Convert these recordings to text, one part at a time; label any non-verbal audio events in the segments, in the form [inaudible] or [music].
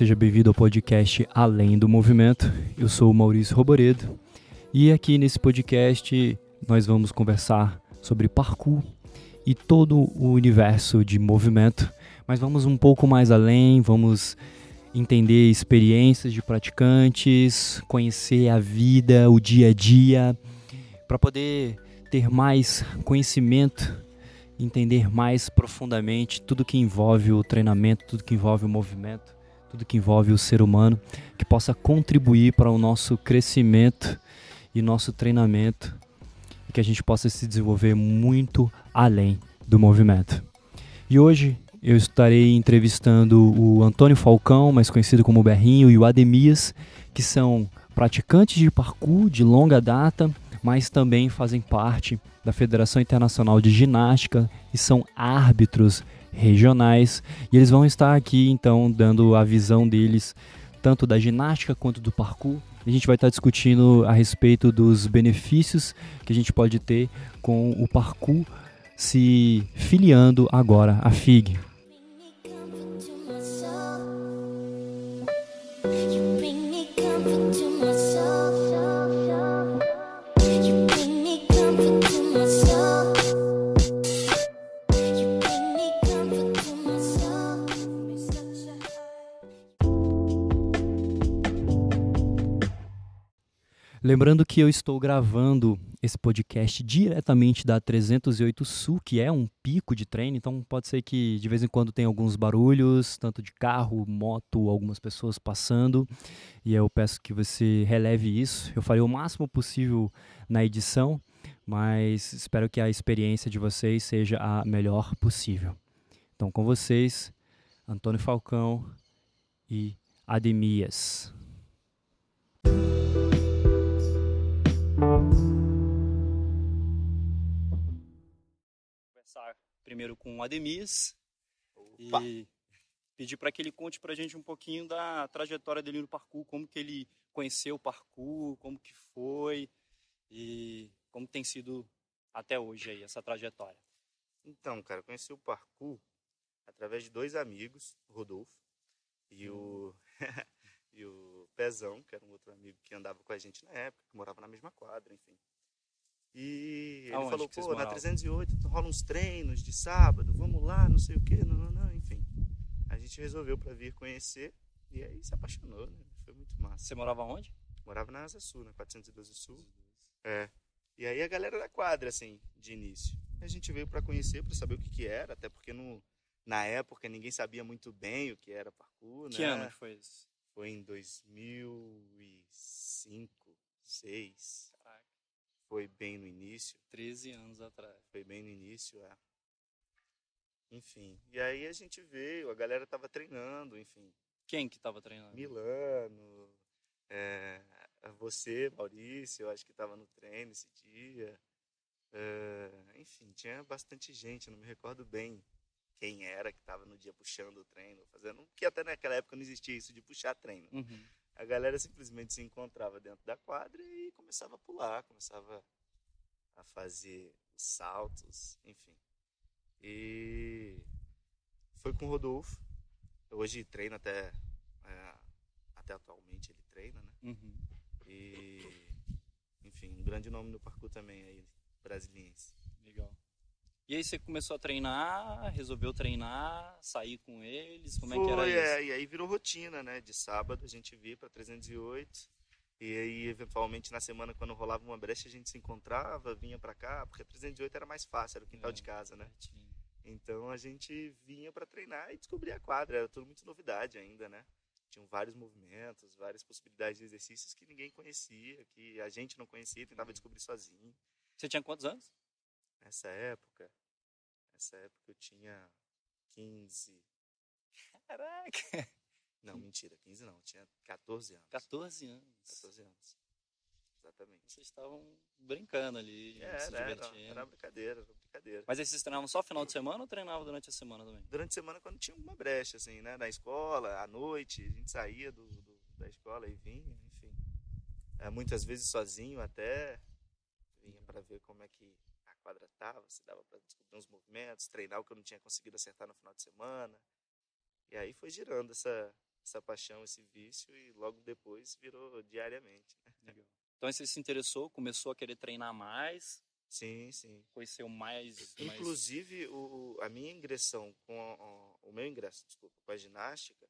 Seja bem-vindo ao podcast Além do Movimento. Eu sou o Maurício Roboredo e aqui nesse podcast nós vamos conversar sobre parkour e todo o universo de movimento, mas vamos um pouco mais além, vamos entender experiências de praticantes, conhecer a vida, o dia a dia, para poder ter mais conhecimento, entender mais profundamente tudo que envolve o treinamento, tudo que envolve o movimento tudo que envolve o ser humano, que possa contribuir para o nosso crescimento e nosso treinamento, e que a gente possa se desenvolver muito além do movimento. E hoje eu estarei entrevistando o Antônio Falcão, mais conhecido como Berrinho, e o Ademias, que são praticantes de parkour de longa data, mas também fazem parte da Federação Internacional de Ginástica e são árbitros regionais. E eles vão estar aqui então dando a visão deles, tanto da ginástica quanto do parkour. A gente vai estar discutindo a respeito dos benefícios que a gente pode ter com o parkour se filiando agora à FIG. Lembrando que eu estou gravando esse podcast diretamente da 308 Sul, que é um pico de treino, então pode ser que de vez em quando tenha alguns barulhos, tanto de carro, moto, algumas pessoas passando, e eu peço que você releve isso. Eu farei o máximo possível na edição, mas espero que a experiência de vocês seja a melhor possível. Então, com vocês, Antônio Falcão e Ademias. Conversar primeiro com o Ademias Opa. e pedir para que ele conte para a gente um pouquinho da trajetória dele no parkour, como que ele conheceu o parkour, como que foi e como tem sido até hoje aí essa trajetória. Então, cara, conheci o parkour através de dois amigos, o Rodolfo e o [laughs] e o Pezão, que era um outro amigo que andava com a gente na época, que morava na mesma quadra, enfim. E ele Aonde falou, pô, na 308 rola uns treinos de sábado, vamos lá, não sei o quê, não, não, não, enfim. A gente resolveu para vir conhecer e aí se apaixonou, né? Foi muito massa. Você morava onde? Morava na Asa Sul, na 412 Sul. É. E aí a galera da quadra, assim, de início. A gente veio para conhecer, para saber o que que era, até porque no, na época ninguém sabia muito bem o que era parkour, que né? ano foi isso? Foi em 2005, 2006. Caraca. Foi bem no início. 13 anos atrás. Foi bem no início, é. Enfim. E aí a gente veio, a galera tava treinando, enfim. Quem que tava treinando? Milano, é, você, Maurício, eu acho que tava no treino esse dia. É, enfim, tinha bastante gente, não me recordo bem quem era que estava no dia puxando o treino, fazendo. Que até naquela época não existia isso de puxar treino. Uhum. A galera simplesmente se encontrava dentro da quadra e começava a pular, começava a fazer os saltos, enfim. E foi com o Rodolfo. Hoje treina até. É, até atualmente ele treina, né? Uhum. E. Enfim, um grande nome no parkour também aí, brasiliense. Legal. E aí você começou a treinar, resolveu treinar, sair com eles, como Foi, é que era isso? É, e aí virou rotina, né? De sábado a gente via para 308. E aí, eventualmente, na semana, quando rolava uma brecha, a gente se encontrava, vinha para cá, porque 308 era mais fácil, era o quintal É, de casa, né? certinho. Então a gente vinha para treinar e descobrir a quadra. Era tudo muito novidade ainda, né? Tinham vários movimentos, várias possibilidades de exercícios que ninguém conhecia, que a gente não conhecia, tentava Uhum. descobrir sozinho. Você tinha quantos anos? Nessa época, nessa época eu tinha 15. Caraca! Não, mentira, 15 não, eu tinha 14 anos. 14 anos. 14 anos. Exatamente. Vocês estavam brincando ali, se Era, era, divertindo. era brincadeira, era brincadeira. Mas aí vocês treinavam só final de semana ou treinavam durante a semana também? Durante a semana, quando tinha uma brecha, assim, né? Na escola, à noite, a gente saía do, do- da escola e vinha, enfim. É, muitas vezes sozinho até, vinha para ver como é que a quadra tava, se dava para descobrir uns movimentos, treinar o que eu não tinha conseguido acertar no final de semana. E aí foi girando essa, essa paixão, esse vício e logo depois virou diariamente. Né? Legal. Então você se interessou, começou a querer treinar mais, Sim, sim. conheceu mais. mais... Inclusive, o, a minha ingressão com a, o meu ingresso, desculpa, com a ginástica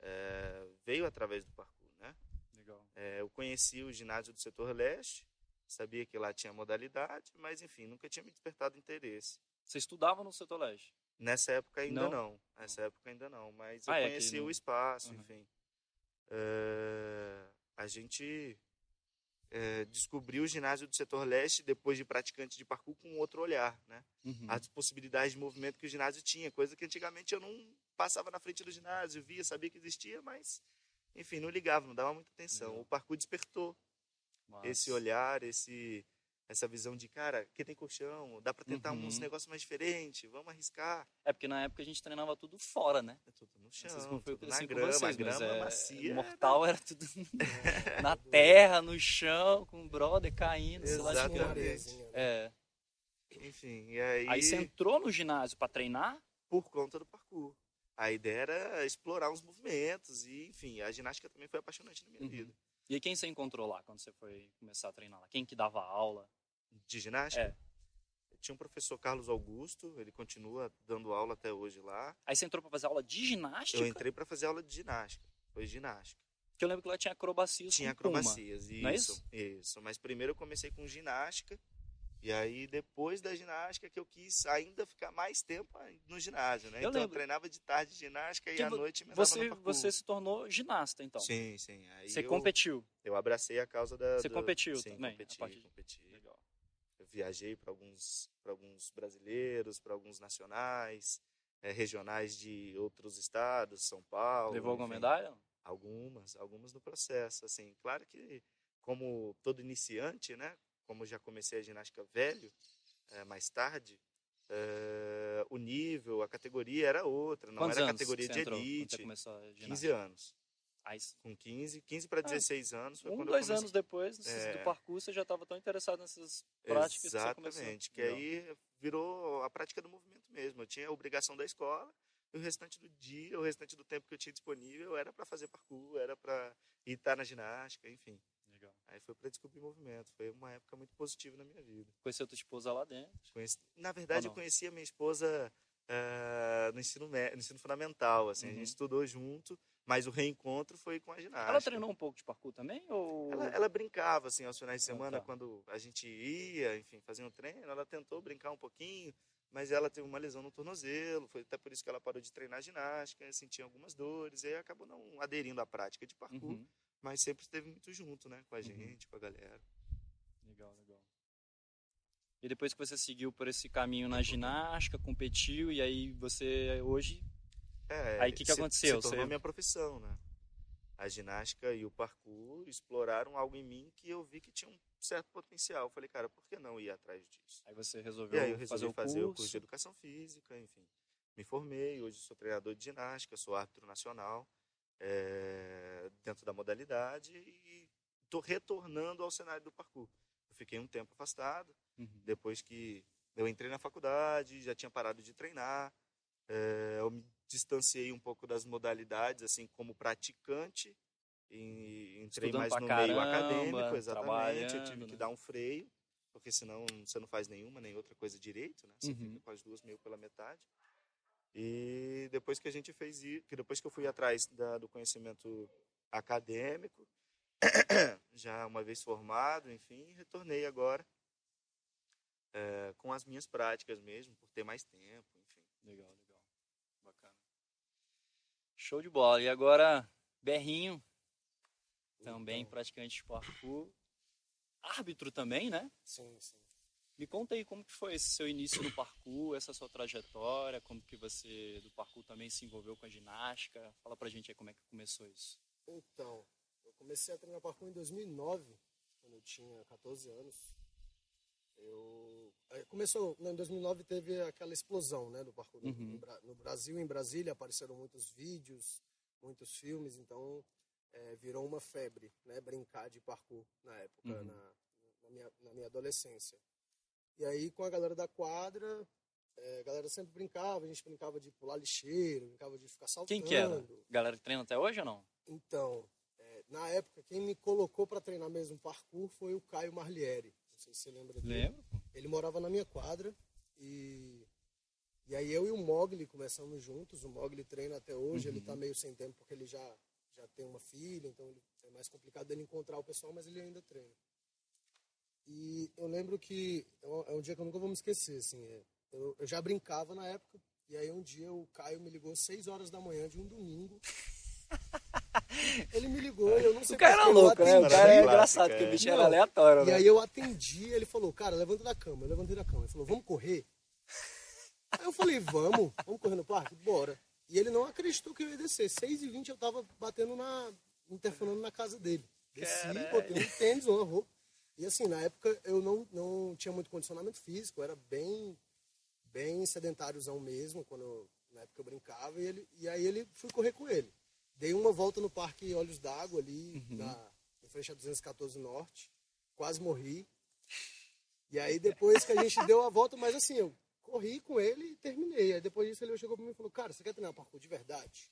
é, veio através do parkour, né? Legal. É, eu conheci o ginásio do setor leste, sabia que lá tinha modalidade, mas enfim, nunca tinha me despertado interesse. Você estudava no setor leste? Nessa época ainda Não? não. Nessa época ainda não, mas eu Ah, é, que conheci o espaço, Uhum. enfim. É, a gente é, descobriu o ginásio do setor leste depois de praticante de parkour com outro olhar, né? Uhum. As possibilidades de movimento que o ginásio tinha, coisa que antigamente eu não passava na frente do ginásio, via, sabia que existia, mas enfim, não ligava, não dava muita atenção. Legal. O parkour despertou Esse olhar, esse essa visão de, cara, aqui tem colchão, dá pra tentar uns Uhum. negócios mais diferentes, vamos arriscar. É porque na época a gente treinava tudo fora, né? É tudo no sei chão, foi tudo assim na com grama, vocês, grama é, macia. mortal era tudo [laughs] na terra, no chão, com o brother caindo, sei lá, Exatamente. areiazinha, né? É. Enfim, e aí, Aí você entrou no ginásio pra treinar? por conta do parkour. A ideia era explorar uns movimentos e, enfim, a ginástica também foi apaixonante na minha Uhum. vida. E aí quem você encontrou lá quando você foi começar a treinar lá? Quem que dava aula? De ginástica? É. Tinha um professor Carlos Augusto, ele continua dando aula até hoje lá. Aí você entrou pra fazer aula de ginástica? Eu entrei para fazer aula de ginástica. Foi ginástica. Porque eu lembro que lá tinha acrobacias Tinha acrobacias, isso, não é isso? isso. Mas primeiro eu comecei com ginástica. E aí, depois da ginástica, que eu quis ainda ficar mais tempo no ginásio, né? Eu então, eu lembro. treinava de tarde ginástica e Que à noite me Você, no você se tornou ginasta, então. Sim, sim. Aí Você eu, competiu. eu abracei a causa da... Você do- competiu sim, também, competi, partir de- competi. Legal. Eu viajei para alguns, pra alguns brasileiros, para alguns nacionais, eh, regionais de outros estados, São Paulo. Levou alguma enfim. medalha? Algumas, algumas no processo. Assim, claro que, como todo iniciante, né? Como já comecei a ginástica velho, eh, mais tarde, eh, o nível, a categoria era outra, não Quantos era anos categoria de entrou elite. Começou a ginástica? 15 anos. Com 15, 15 para 16 anos foi um, dois anos depois É. do parkour, você já estava tão interessado nessas práticas que. Exatamente, que Legal. aí virou a prática do movimento mesmo. Eu tinha a obrigação da escola e o restante do dia, o restante do tempo que eu tinha disponível era para fazer parkour, era para ir estar na ginástica, enfim. Aí foi para descobrir movimento. Foi uma época muito positiva na minha vida. Conheceu tua esposa lá dentro. Conheci... Na verdade, eu conheci a minha esposa ah, no, ensino mé- no ensino fundamental. Assim, A Uhum. gente estudou junto, mas o reencontro foi com a ginástica. Ela treinou um pouco de parkour também? Ou... Ela, ela brincava, assim, aos finais de Ah, semana, tá. quando a gente ia, enfim, fazia um treino, ela tentou brincar um pouquinho, mas ela teve uma lesão no tornozelo, foi até por isso que ela parou de treinar ginástica, sentia algumas dores, e aí acabou não aderindo à prática de parkour, Uhum. Mas sempre esteve muito junto, né, com a Uhum. gente, com a galera. Legal, legal. E depois que você seguiu por esse caminho na ginástica, competiu, e aí você hoje. É, Aí, o que que se- aconteceu? Se tornou Você- minha profissão, né? A ginástica e o parkour exploraram algo em mim que eu vi que tinha um certo potencial. Eu falei, cara, por que não ir atrás disso? Aí você E resolveu aí eu fazer resolvi o fazer curso. o curso de educação física, enfim. Me formei, hoje sou treinador de ginástica, sou árbitro nacional eh, dentro da modalidade e estou retornando ao cenário do parkour. Eu fiquei um tempo afastado, Uhum. depois que eu entrei na faculdade, já tinha parado de treinar, eh, eu me distanciei um pouco das modalidades, assim, como praticante, e entrei Estudando mais no meio caramba, acadêmico, exatamente, eu tive que né? dar um freio, porque senão você não faz nenhuma nem outra coisa direito, né? Você Uhum. fica com as duas meio pela metade. E depois que a gente fez isso, que depois que eu fui atrás da- do conhecimento acadêmico, [clears throat] já uma vez formado, enfim, retornei agora eh, com as minhas práticas mesmo, por ter mais tempo, enfim. Legal, legal. Bacana. Show de bola. E agora, Berrinho, também Então, praticante de parkour. Árbitro também, né? Sim, sim. Me conta aí como que foi esse seu início no parkour, essa sua trajetória, como que você do parkour também se envolveu com a ginástica. Fala pra gente aí como é que começou isso. Então, eu comecei a treinar parkour em 2009, quando eu tinha 14 anos. Eu começou, em 2009 teve aquela explosão, né, do parkour no- Uhum. no Brasil, em Brasília apareceram muitos vídeos, muitos filmes, então é, virou uma febre, né, brincar de parkour na época, Uhum. na, na minha, na minha adolescência. E aí com a galera da quadra, é, a galera sempre brincava, a gente brincava de pular lixeiro, brincava de ficar saltando. Quem que era? Galera que treina até hoje ou não? Então, é, na época, quem me colocou para treinar mesmo parkour foi o Caio Marlieri. Não sei se você lembra dele. Lembro. Ele morava na minha quadra e, e aí eu e o Mogli começamos juntos. O Mogli treina até hoje, ele tá meio sem tempo porque ele já, já tem uma filha, então ele, é mais complicado dele encontrar o pessoal, mas ele ainda treina. E eu lembro que é um, é um dia que eu nunca vou me esquecer, assim, é, eu, eu já brincava na época, e aí um dia o Caio me ligou às 6 horas da manhã de um domingo. Ele me ligou, eu não sei O cara era louco, né? O cara é engraçado, é. porque o bicho Não, era aleatório, E né? aí eu atendi, ele falou, cara, levanta da cama. Eu levantei da cama. Ele falou, vamos correr? Aí eu falei, vamos, vamos correr no parque? Bora. E ele não acreditou que eu ia descer. 6h20 eu tava batendo na. interfonando na casa dele. Desci, Caralho. botei um tênis, uma roupa. E assim, na época eu não, não tinha muito condicionamento físico, era bem, bem sedentáriozão mesmo, quando eu- na época eu brincava, e, ele, e aí ele fui correr com ele. Dei uma volta no Parque Olhos d'Água ali, na, em frente a 214 Norte, quase morri. E aí depois que a gente deu a volta, mas assim, eu corri com ele e terminei. Aí depois disso ele chegou pra mim e falou, cara, você quer treinar parkour de verdade?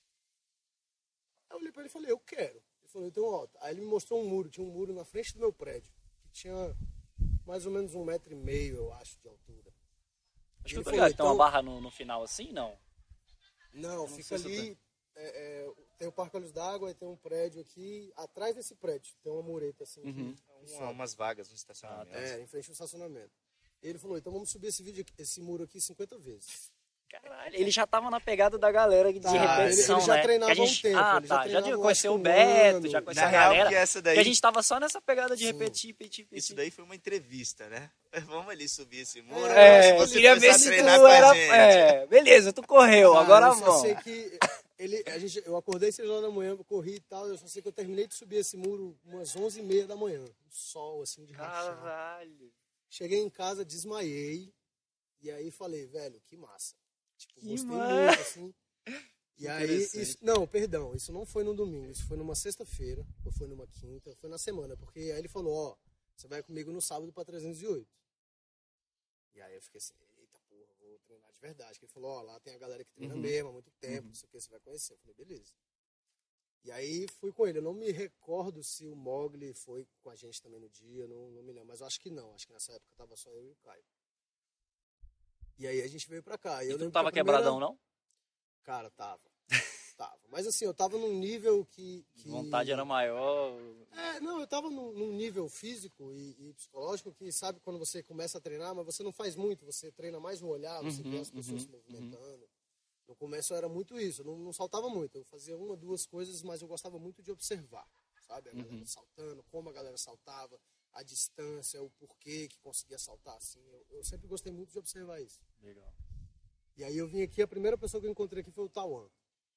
Aí eu olhei pra ele e falei, eu quero. Ele falou, então ó, aí ele me mostrou um muro, tinha um muro na frente do meu prédio, tinha mais ou menos um metro e meio, eu acho, de altura. Acho que falou, ligado, tem uma então- barra no, no final assim, não? Não, não fica ali. é, é, tem o Parque Olhos d'Água e tem um prédio aqui. Atrás desse prédio tem uma mureta assim. Uhum. que- Um- umas vagas no estacionamento. É, em frente ao estacionamento. Ele falou, então vamos subir esse, vídeo, aqui- esse muro aqui 50 vezes. Caralho, ele já tava na pegada da galera de Tá, repetição, ele- ele já né? treinava Que a gente- há um tempo, Ah, já tá. Já eu conheceu o Beto, já conheceu a real, galera. que essa daí, Que a gente tava só nessa pegada de repetir, repetir, repetir. isso daí foi uma entrevista, né? [laughs] Vamos ali subir esse muro. É, eu você queria ver se tu era. É, beleza, tu correu, Ah, agora eu só vamos. sei [laughs] que ele, a gente, eu acordei 6 horas da manhã, eu corri e tal. Eu só sei que eu terminei de subir esse muro umas 11 e meia da manhã. Um sol, assim, de rachar. Caralho. Cheguei em casa, desmaiei. E aí falei, velho, que massa. Tipo, gostei muito, assim. [laughs] E aí, isso, não, perdão, isso não foi no domingo, isso foi numa sexta-feira, ou foi numa quinta, foi na semana, porque aí ele falou, ó, você vai comigo no sábado pra 308. E aí eu fiquei assim, eita porra, vou treinar de verdade. Que ele falou, ó, lá tem a galera que treina Uhum. mesmo há muito tempo, não sei o que, você vai conhecer. Eu falei, beleza. E aí fui com ele. Eu não me recordo se o Mogli foi com a gente também no dia, não, não me lembro. Mas eu acho que não. Acho que nessa época tava só eu e o Caio. E aí a gente veio pra cá. E E eu tu que tava a primeira- quebradão, não? Cara, tava. [laughs] tava. Mas assim, eu tava num nível que. que... Vontade era maior. É, não, eu tava num, num nível físico e, e psicológico que, sabe, quando você começa a treinar, mas você não faz muito, você treina mais no olhar, você Uhum, vê as pessoas uhum, se movimentando. No começo era muito isso, eu não, não saltava muito, eu fazia uma, duas coisas, mas eu gostava muito de observar, sabe? A galera Uhum. saltando, como a galera saltava, a distância, o porquê que conseguia saltar assim. Eu, eu sempre gostei muito de observar isso. Legal. E aí eu vim aqui, a primeira pessoa que eu encontrei aqui foi o Tawan.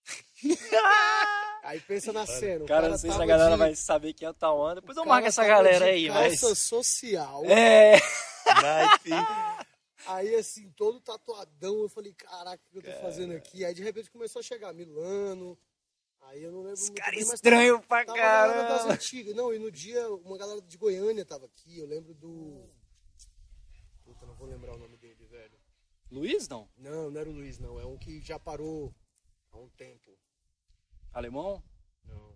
[laughs] aí pensa na cena. o Cara, não sei se a galera de- vai saber quem é o Tauan. Depois eu o marco cara essa galera de aí, mas. calça social. É. Nike. Aí, assim, todo tatuadão, eu falei, caraca, o que eu tô fazendo aqui? Aí, de repente, começou a chegar Milano, aí eu não lembro Os caras mas estranhos pra tava, tava a galera das caramba. antigas. Não, e no dia, uma galera de Goiânia tava aqui, eu lembro do... Puta, não vou lembrar o nome dele, velho. Luiz, não? Não, não era o Luiz, não, é um que já parou há um tempo. Alemão? Não.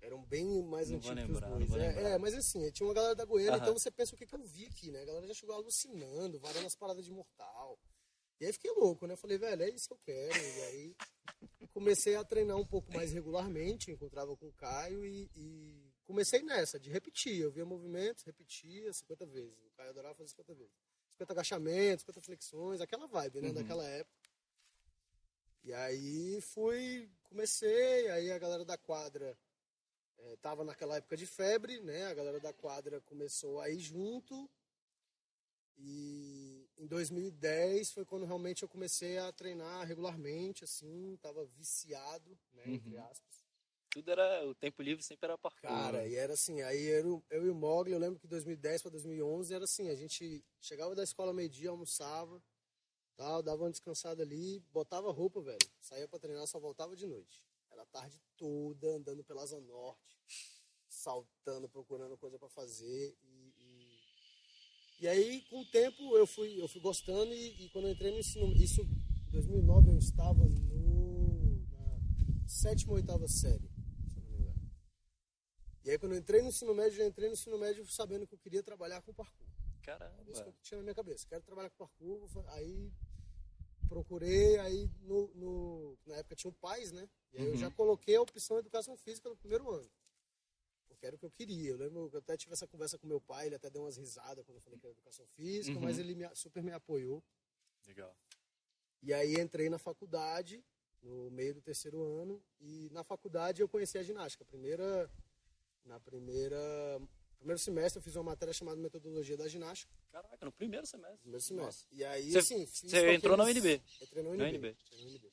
Eram bem mais Não vou antigos lembrar, que não vou dois. lembrar. É, é, mas assim, tinha uma galera da Goiânia, Aham. então você pensa o que, que eu vi aqui, né? A galera já chegou alucinando, varando as paradas de mortal. E aí fiquei louco, né? Falei, velho, é isso que eu quero. E aí comecei a treinar um pouco mais regularmente, encontrava com o Caio e, e comecei nessa, de repetir. Eu via movimentos, repetia 50 vezes. O Caio adorava fazer 50 vezes. 50 agachamentos, 50 flexões, aquela vibe, né? Uhum. Daquela época. E aí fui, comecei, aí a galera da quadra eh, tava naquela época de febre, né? A galera da quadra começou a ir junto. E em 2010 foi quando realmente eu comecei a treinar regularmente, assim, tava viciado, né? Entre Uhum. aspas. Tudo era. O tempo livre sempre era parkour. Cara, né? e era assim, aí era o- eu e o Mogli, eu lembro que 2010 para 2011 era assim, a gente chegava da escola meio-dia, almoçava, tal, dava uma descansada ali, botava roupa, velho, saía para treinar, só voltava de noite. Era a tarde toda andando pela Asa Norte, saltando, procurando coisa para fazer e, e, aí, com o tempo, eu fui, eu fui gostando e, e quando eu entrei no ensino, isso em 2009 eu estava no, na sétima ou oitava série, se eu não me engano. E aí, quando eu entrei no ensino médio, eu entrei no ensino médio sabendo que eu queria trabalhar com parkour. Caramba. Isso que eu tinha na minha cabeça. Quero trabalhar com parkour. Aí procurei, aí no, no- na época tinha o PAIS, né? E aí eu Uhum. já coloquei a opção educação física no primeiro ano. Porque era o que eu queria. Eu lembro que eu até tive essa conversa com meu pai, ele até deu umas risadas quando eu falei que era educação física, Uhum. mas ele me- super me apoiou. Legal. E aí entrei na faculdade, no meio do terceiro ano, e na faculdade eu conheci a ginástica. Primeira, na primeira, primeiro semestre eu fiz uma matéria chamada Metodologia da Ginástica, Caraca, no primeiro semestre. primeiro semestre. E aí, Você- assim, você entrou na UNB? Entrei na Na UNB. UNB. entrei na UNB.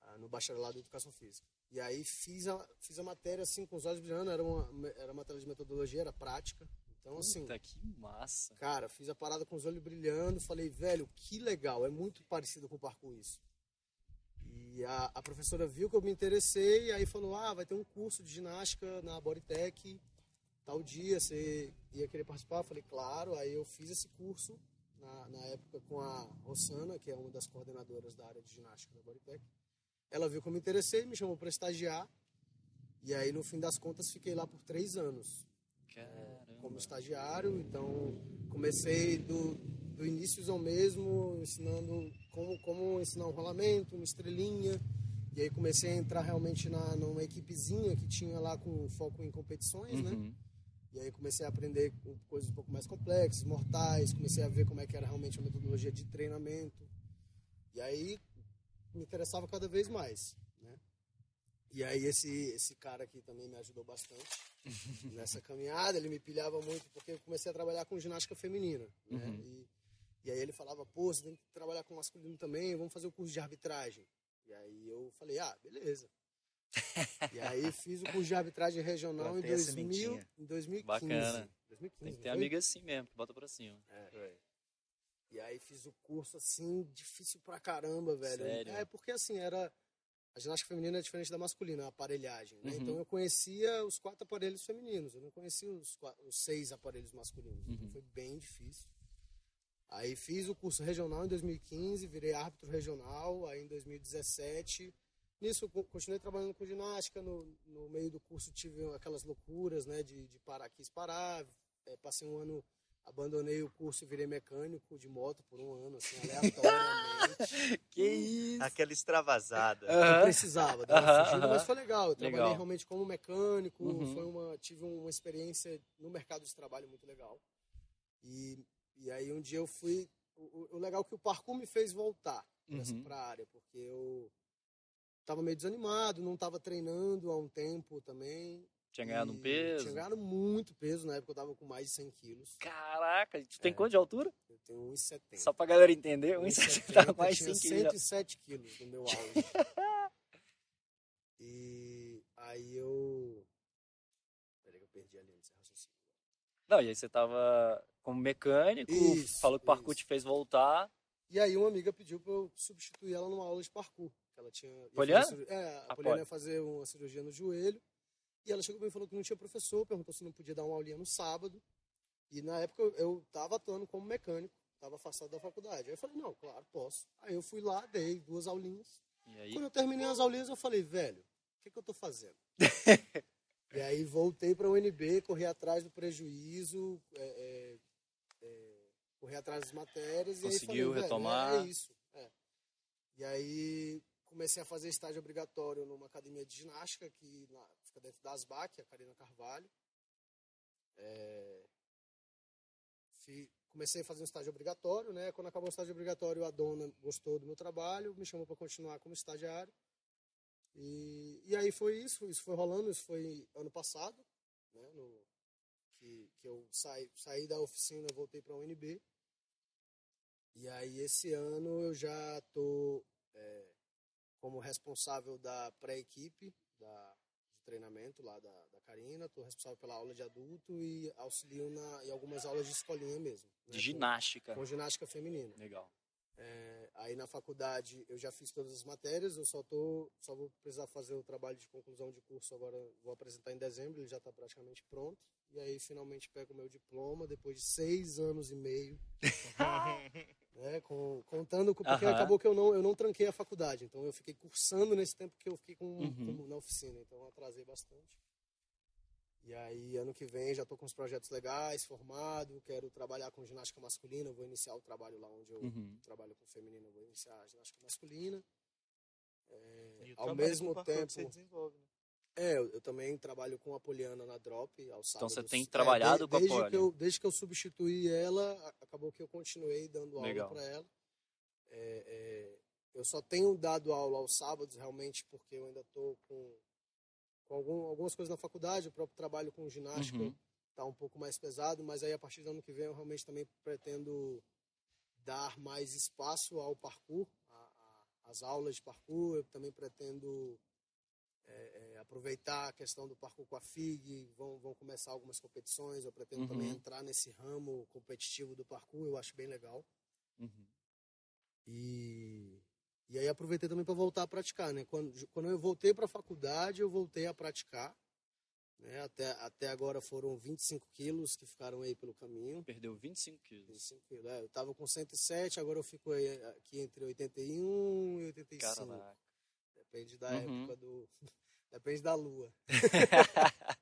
Ah, no bacharelado de Educação Física. E aí fiz a, fiz a matéria assim com os olhos brilhando, era uma, era uma matéria de metodologia, era prática. Então, assim, Puta, que massa. Cara, fiz a parada com os olhos brilhando, falei, velho, que legal, é muito parecido com o parkour isso. E a, a professora viu que eu me interessei, e aí falou, ah, vai ter um curso de ginástica na Bodytech, tal dia, você ia querer participar? Eu falei, claro, aí eu fiz esse curso, na, na época com a Rossana, que é uma das coordenadoras da área de ginástica da Bodytech. Ela viu que eu me interessei, me chamou para estagiar, e aí no fim das contas fiquei lá por três anos Caramba. como estagiário, então comecei do, do início ao mesmo, ensinando como, como ensinar um rolamento, uma estrelinha, e aí comecei a entrar realmente na, numa equipezinha que tinha lá com foco em competições, né? Uhum. E aí comecei a aprender coisas um pouco mais complexas, mortais, comecei a ver como é que era realmente a metodologia de treinamento. E aí me interessava cada vez mais, né? E aí esse esse cara aqui também me ajudou bastante [laughs] nessa caminhada, ele me pilhava muito porque eu comecei a trabalhar com ginástica feminina, né? Uhum. E, e aí ele falava, pô, você tem que trabalhar com masculino também, vamos fazer o curso de arbitragem. E aí eu falei, ah, beleza. [laughs] e aí fiz o curso de arbitragem regional em, Plantei a 2000, sementinha. em 2015. Bacana. 2015, Tem que ter foi? amiga assim mesmo, que bota pra cima. E aí fiz o curso assim, difícil pra caramba, velho. Sério? É, porque assim, era. A ginástica feminina é diferente da masculina, a aparelhagem, né? Uhum. Então eu conhecia os quatro aparelhos femininos, eu não conhecia os, qua- os seis aparelhos masculinos. Então Uhum. foi bem difícil. Aí fiz o curso regional em 2015, virei árbitro regional, aí em 2017. Nisso continuei trabalhando com ginástica, no, no meio do curso tive aquelas loucuras, né, de, de parar, quis parar. É, passei um ano, abandonei o curso e virei mecânico de moto por um ano, assim, aleatoriamente. [laughs] Que isso? Aquela extravasada. Eu Aham. precisava fugida, aham. mas foi legal. Eu trabalhei Legal. realmente como mecânico, Uhum. foi uma, tive uma experiência no mercado de trabalho muito legal. E, e aí um dia eu fui. O, o- legal é que o parkour me fez voltar Uhum. pra área, porque eu tava meio desanimado, não tava treinando há um tempo também. Tinha ganhado um peso? Tinha ganhado muito peso, na época eu tava com mais de 100 quilos. Caraca, tu tem É. quanto de altura? Eu tenho 1,70. Só pra galera entender, 1,70 1,70, mais tinha 5 quilos. 107 quilos no meu auge. [laughs] e aí eu. Peraí que eu perdi a linha desse raciocínio. Não, e aí você tava como mecânico, Isso, falou que o parkour isso. te fez voltar. E aí uma amiga pediu pra eu substituir ela numa aula de parkour. Ela tinha. ia Poliana? fazer É, a A Poliana Poli. ia fazer uma cirurgia no joelho. E ela chegou pra mim e falou que não tinha professor, perguntou se não podia dar uma aulinha no sábado. E na época eu- eu tava atuando como mecânico, tava afastado da faculdade. Aí eu falei, não, claro, posso. Aí eu fui lá, dei duas aulinhas. Quando eu terminei as aulinhas, eu falei, velho, o que, que eu tô fazendo? [laughs] e aí voltei para o UNB, corri atrás do prejuízo, é, é, é, corri atrás das matérias. e Conseguiu falei, retomar? É, é isso. é. E aí comecei a fazer estágio obrigatório numa academia de ginástica que na- fica dentro da ASBAC, a Karina Carvalho. É, comecei a fazer um estágio obrigatório, né? Quando acabou o estágio obrigatório, a dona gostou do meu trabalho, me chamou para continuar como estagiário. E, e aí foi isso, isso foi rolando, isso foi ano passado, né? No, que, que eu saí, saí da oficina, voltei para a UNB. E aí esse ano eu já tô é, como responsável da pré-equipe da, treinamento lá da, da Karina, tô responsável pela aula de adulto e auxilio na, em algumas aulas de escolinha mesmo. né? De ginástica. Com, com ginástica feminina. Legal. É, aí na faculdade eu já fiz todas as matérias, eu só tô, só vou precisar fazer o trabalho de conclusão de curso agora, vou apresentar em dezembro, ele já está praticamente pronto. E aí finalmente pego o meu diploma depois de seis anos e meio, [laughs] né, com, contando com, porque Aham. acabou que eu não eu não tranquei a faculdade, então eu fiquei cursando nesse tempo que eu fiquei com, Uhum. com- na oficina, então eu atrasei bastante. E aí, ano que vem, já estou com os projetos legais, formado, quero trabalhar com ginástica masculina, vou iniciar o trabalho lá onde eu Uhum. trabalho com feminino, vou iniciar a ginástica masculina. É, E o ao mesmo que tempo, você desenvolve, né? É, eu, eu também trabalho com a Poliana na Drop, aos Então sábados. você tem É, trabalhado com a desde Poli. que eu Desde que eu substituí ela, acabou que eu continuei dando aula para ela. É, é, eu só tenho dado aula aos sábados, realmente, porque eu ainda estou com, com algum- algumas coisas na faculdade, o próprio trabalho com ginástica Uhum. tá um pouco mais pesado, mas aí a partir do ano que vem eu realmente também pretendo dar mais espaço ao parkour, as aulas de parkour, eu também pretendo é, é, aproveitar a questão do parkour com a FIG, vão, vão começar algumas competições, eu pretendo Uhum. também entrar nesse ramo competitivo do parkour, eu acho bem legal. Uhum. E, e aí aproveitei também para voltar a praticar, né? Quando, quando eu voltei para a faculdade, eu voltei a praticar. Né? Até, até agora foram 25 quilos que ficaram aí pelo caminho. Perdeu 25 quilos. 25 quilos, é, eu estava com 107, agora eu fico aí, aqui entre 81 e 85. Caraca. Depende da Uhum. época do. [laughs] Depende da lua. [laughs]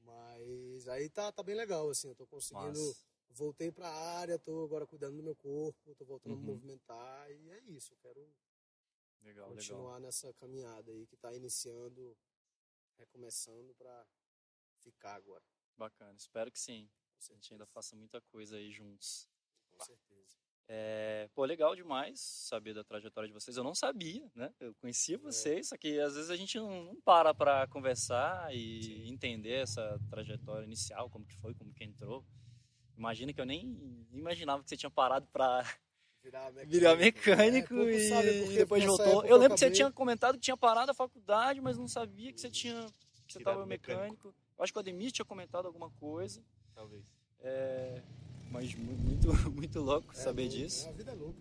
Mas aí tá, tá bem legal, assim, eu tô conseguindo. Massa. Voltei pra área, tô agora cuidando do meu corpo, tô voltando a me Uhum. movimentar e é isso. Eu quero Legal, legal. continuar nessa caminhada aí que tá iniciando, recomeçando pra ficar agora. Bacana. Espero que sim. A gente ainda faça muita coisa aí juntos. Com certeza. É, pô, legal demais saber da trajetória de vocês. Eu não sabia, né? Eu É. conhecia vocês, só que às vezes a gente não, não para pra conversar e entender essa trajetória inicial, como que foi, como que entrou. Imagina que eu nem imaginava que você tinha parado pra Virar [laughs] mecânico. virar mecânico É, e sabe, porque depois voltou. Eu lembro que você tinha comentado que tinha parado a faculdade, mas não sabia que você tinha que você estava mecânico. Eu acho que o Ademir tinha comentado alguma coisa. Talvez. É, mas mu- muito, [laughs] muito louco É saber louco, disso. é, A vida é louca.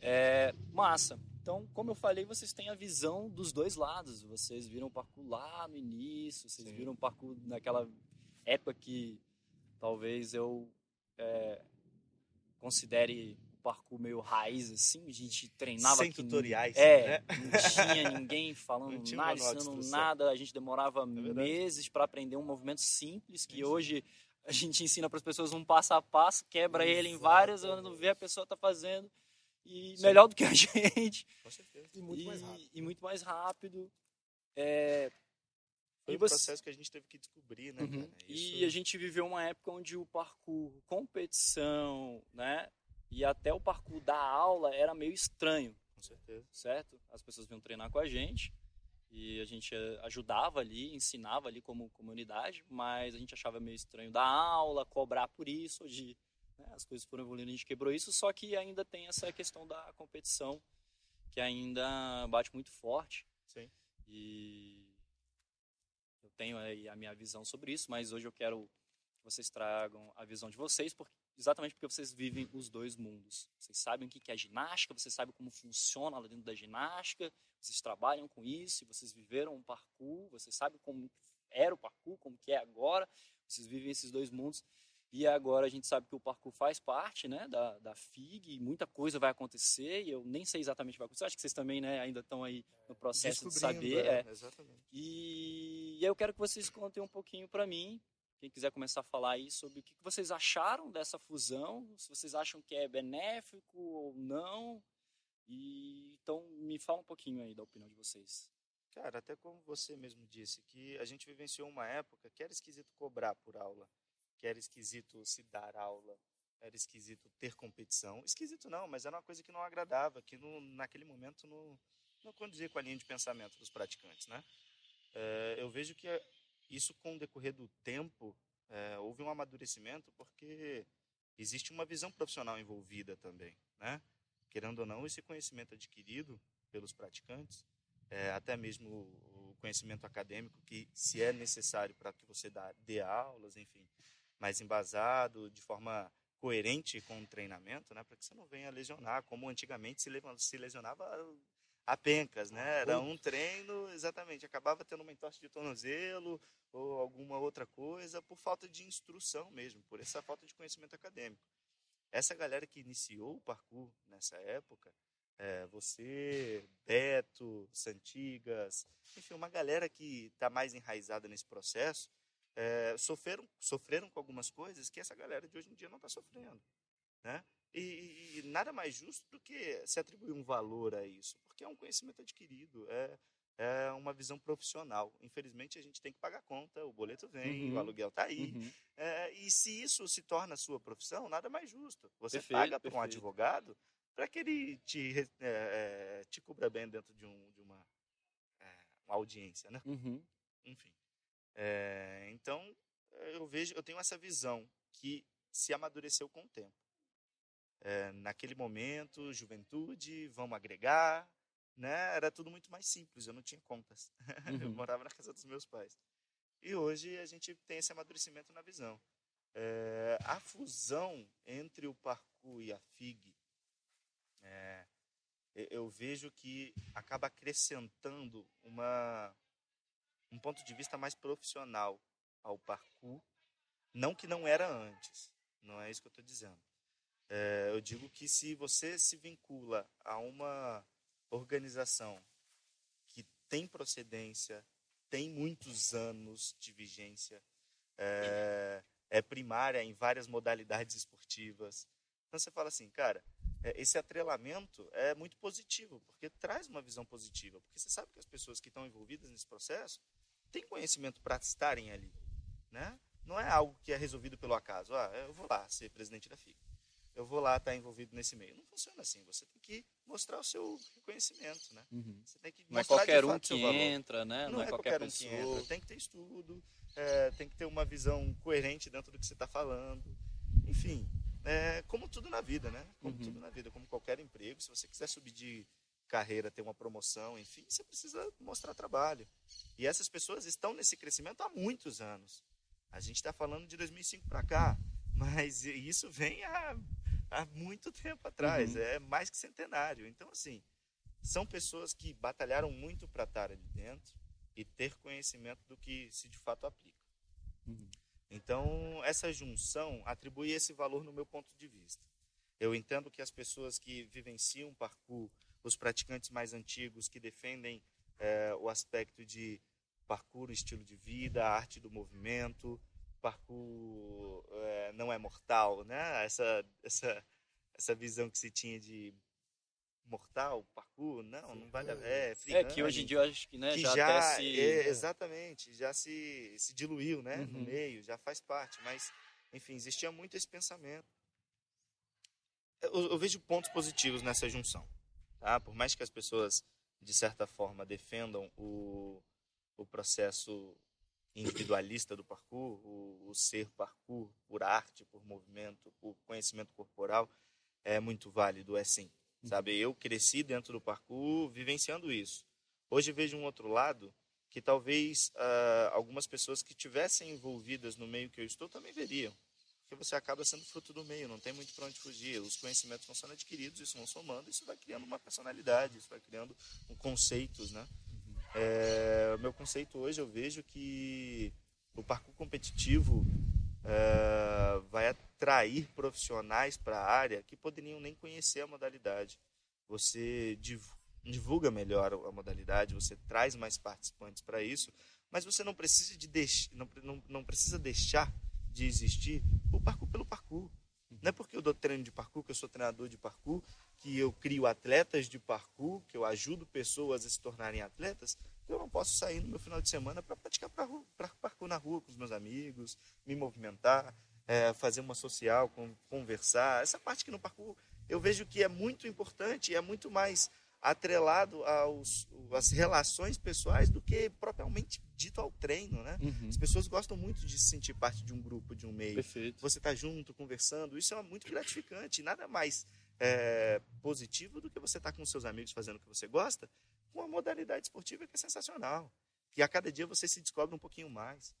É, massa. Então, como eu falei, vocês têm a visão dos dois lados. Vocês viram o parkour lá no início, vocês Sim. viram o parkour naquela época que talvez eu é, considere o parkour meio raiz, assim. A gente treinava Sem tutoriais, É, né? não tinha ninguém [laughs] falando tinha nada, ensinando nada. A gente demorava verdade. meses para aprender um movimento simples que hoje a gente ensina para as pessoas um passo a passo, quebra ele em vários, quando vê a pessoa tá fazendo e Sim. melhor do que a [laughs] gente Com certeza. E muito e, mais rápido. e muito mais rápido. É, Foi E um você- processo que a gente teve que descobrir, né, Uhum. cara? E Isso- a gente viveu uma época onde o parkour competição, né? E até o parkour da aula era meio estranho, Com certeza. certo? As pessoas vinham treinar com a gente e a gente eh, ajudava ali, ensinava ali como comunidade, mas a gente achava meio estranho dar aula, cobrar por isso. Hoje né, as coisas foram evoluindo, a gente quebrou isso, só que ainda tem essa questão da competição que ainda bate muito forte. Sim. E eu tenho aí a minha visão sobre isso, mas hoje eu quero que vocês tragam a visão de vocês, porque, exatamente porque vocês vivem os dois mundos. Vocês sabem o que é ginástica, vocês sabem como funciona lá dentro da ginástica, vocês trabalham com isso, vocês viveram um parkour, vocês sabem como era o parkour, como que é agora, vocês vivem esses dois mundos. E agora a gente sabe que o parkour faz parte né, da, da FIG, e muita coisa vai acontecer, e eu nem sei exatamente o que vai acontecer. Acho que vocês também né, ainda estão aí no processo de saber. é, é. Exatamente. E, e eu quero que vocês contem um pouquinho para mim, quem quiser começar a falar aí sobre o que vocês acharam dessa fusão, se vocês acham que é benéfico ou não. E então me fala um pouquinho aí da opinião de vocês. Cara, até como você mesmo disse, que a gente vivenciou uma época que era esquisito cobrar por aula, que era esquisito se dar aula, era esquisito ter competição. Esquisito não, mas era uma coisa que não agradava, que no, naquele momento não, não condizia com a linha de pensamento dos praticantes, né? É, eu vejo que isso com o decorrer do tempo é, houve um amadurecimento porque existe uma visão profissional envolvida também, né? Querendo ou não, esse conhecimento adquirido pelos praticantes é, até mesmo o conhecimento acadêmico que se é necessário para que você dê aulas, enfim, mais embasado, de forma coerente com o treinamento, né? Para que você não venha lesionar, como antigamente se lesionava a pencas, né? Era um treino, exatamente, acabava tendo uma entorse de tornozelo ou alguma outra coisa por falta de instrução mesmo, por essa falta de conhecimento acadêmico. Essa galera que iniciou o parkour nessa época, é, você, Beto, Santigas, enfim, uma galera que está mais enraizada nesse processo, é, sofreram, sofreram com algumas coisas que essa galera de hoje em dia não está sofrendo. Né? E, e, nada mais justo do que se atribuir um valor a isso, porque é um conhecimento adquirido, é, é uma visão profissional. Infelizmente, a gente tem que pagar conta, o boleto vem, uhum. o aluguel está aí. Uhum. É, e se isso se torna sua profissão, nada mais justo. Você perfeito, paga para um advogado para que ele te, é, é, te cubra bem dentro de, um, de uma, é, uma audiência, né? Uhum. Enfim. É, então, eu vejo, eu tenho essa visão que se amadureceu com o tempo. É, naquele momento, juventude, vamos agregar, né? Era tudo muito mais simples, eu não tinha contas. [laughs] Uhum. eu morava na casa dos meus pais. E hoje a gente tem esse amadurecimento na visão. É, a fusão entre o parkour e a FIG, é, eu vejo que acaba acrescentando uma, um ponto de vista mais profissional ao parkour. Não que não era antes, não é isso que eu estou dizendo. É, eu digo que se você se vincula a uma organização que tem procedência, tem muitos anos de vigência, é, é primária em várias modalidades esportivas. Então você fala assim, cara, é, esse atrelamento é muito positivo, porque traz uma visão positiva. Porque você sabe que as pessoas que estão envolvidas nesse processo têm conhecimento para estarem ali. Né? Não é algo que é resolvido pelo acaso. Ah, eu vou lá ser presidente da FIG eu vou lá estar envolvido nesse meio. Não funciona assim. Você tem que mostrar o seu conhecimento, né? Uhum. Você tem que não é qualquer um que entra, né? Não, não é, é, qualquer, qualquer um que entra. Tem que ter estudo, é, tem que ter uma visão coerente dentro do que você está falando. Enfim, é, como tudo na vida, né? Como uhum. tudo na vida, como qualquer emprego. Se você quiser subir de carreira, ter uma promoção, enfim, você precisa mostrar trabalho. E essas pessoas estão nesse crescimento há muitos anos. A gente está falando de 2005 para cá, [laughs] mas isso vem há há muito tempo atrás, uhum. é mais que centenário. Então, assim, são pessoas que batalharam muito para estar ali dentro e ter conhecimento do que se de fato aplica. Uhum. Então, essa junção atribui esse valor no meu ponto de vista. Eu entendo que as pessoas que vivenciam parkour, os praticantes mais antigos que defendem é, o aspecto de parkour, estilo de vida, a arte do movimento, parkour é, não é mortal, né? Essa, essa, essa visão que se tinha de mortal, parkour, não, não vale a é, é que hoje em dia eu acho que, né, que já, já se... é, exatamente, já se, se diluiu, né, uhum. no meio, já faz parte, mas enfim, existia muito esse pensamento. Eu, eu, vejo pontos positivos nessa junção, tá? Por mais que as pessoas de certa forma defendam o, o processo individualista do parkour, o, o, ser parkour por arte, por movimento, por conhecimento corporal, é muito válido, é sim. Sabe, eu cresci dentro do parkour vivenciando isso. Hoje vejo um outro lado que talvez uh, algumas pessoas que tivessem envolvidas no meio que eu estou também veriam. Porque você acaba sendo fruto do meio, não tem muito para onde fugir. Os conhecimentos vão sendo adquiridos, isso vão somando, isso vai criando uma personalidade, isso vai criando um conceitos, né? É, meu conceito hoje eu vejo que o parkour competitivo é, vai atrair profissionais para a área que poderiam nem conhecer a modalidade. Você divulga melhor a modalidade, você traz mais participantes para isso, mas você não precisa, de deix... não, não, não precisa deixar de existir o parkour pelo parkour. Não é porque eu dou treino de parkour, que eu sou treinador de parkour, que eu crio atletas de parkour, que eu ajudo pessoas a se tornarem atletas, que eu não posso sair no meu final de semana para praticar pra, parkour na rua com os meus amigos, me movimentar, é, fazer uma social, conversar. Essa parte que no parkour eu vejo que é muito importante e é muito mais atrelado aos, às relações pessoais do que propriamente dito ao treino, né? Uhum. As pessoas gostam muito de se sentir parte de um grupo, de um meio. Perfeito. Você está junto, conversando, isso é muito gratificante. Nada mais é, positivo do que você estar tá com seus amigos fazendo o que você gosta, com uma modalidade esportiva que é sensacional. Que a cada dia você se descobre um pouquinho mais.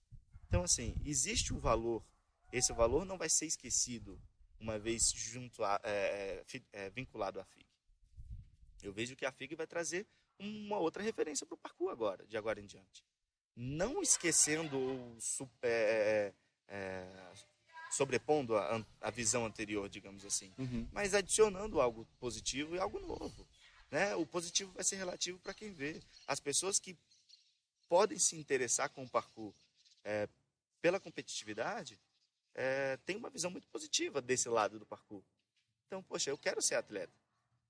Então, assim, existe um valor. Esse valor não vai ser esquecido uma vez junto a, é, é, vinculado à FIG. Eu vejo que a FIG vai trazer uma outra referência para o parkour agora, de agora em diante. Não esquecendo ou super, é, sobrepondo a, a, visão anterior, digamos assim, uhum. mas adicionando algo positivo e algo novo. Né? O positivo vai ser relativo para quem vê. As pessoas que podem se interessar com o parkour é, pela competitividade é, têm uma visão muito positiva desse lado do parkour. Então, poxa, eu quero ser atleta.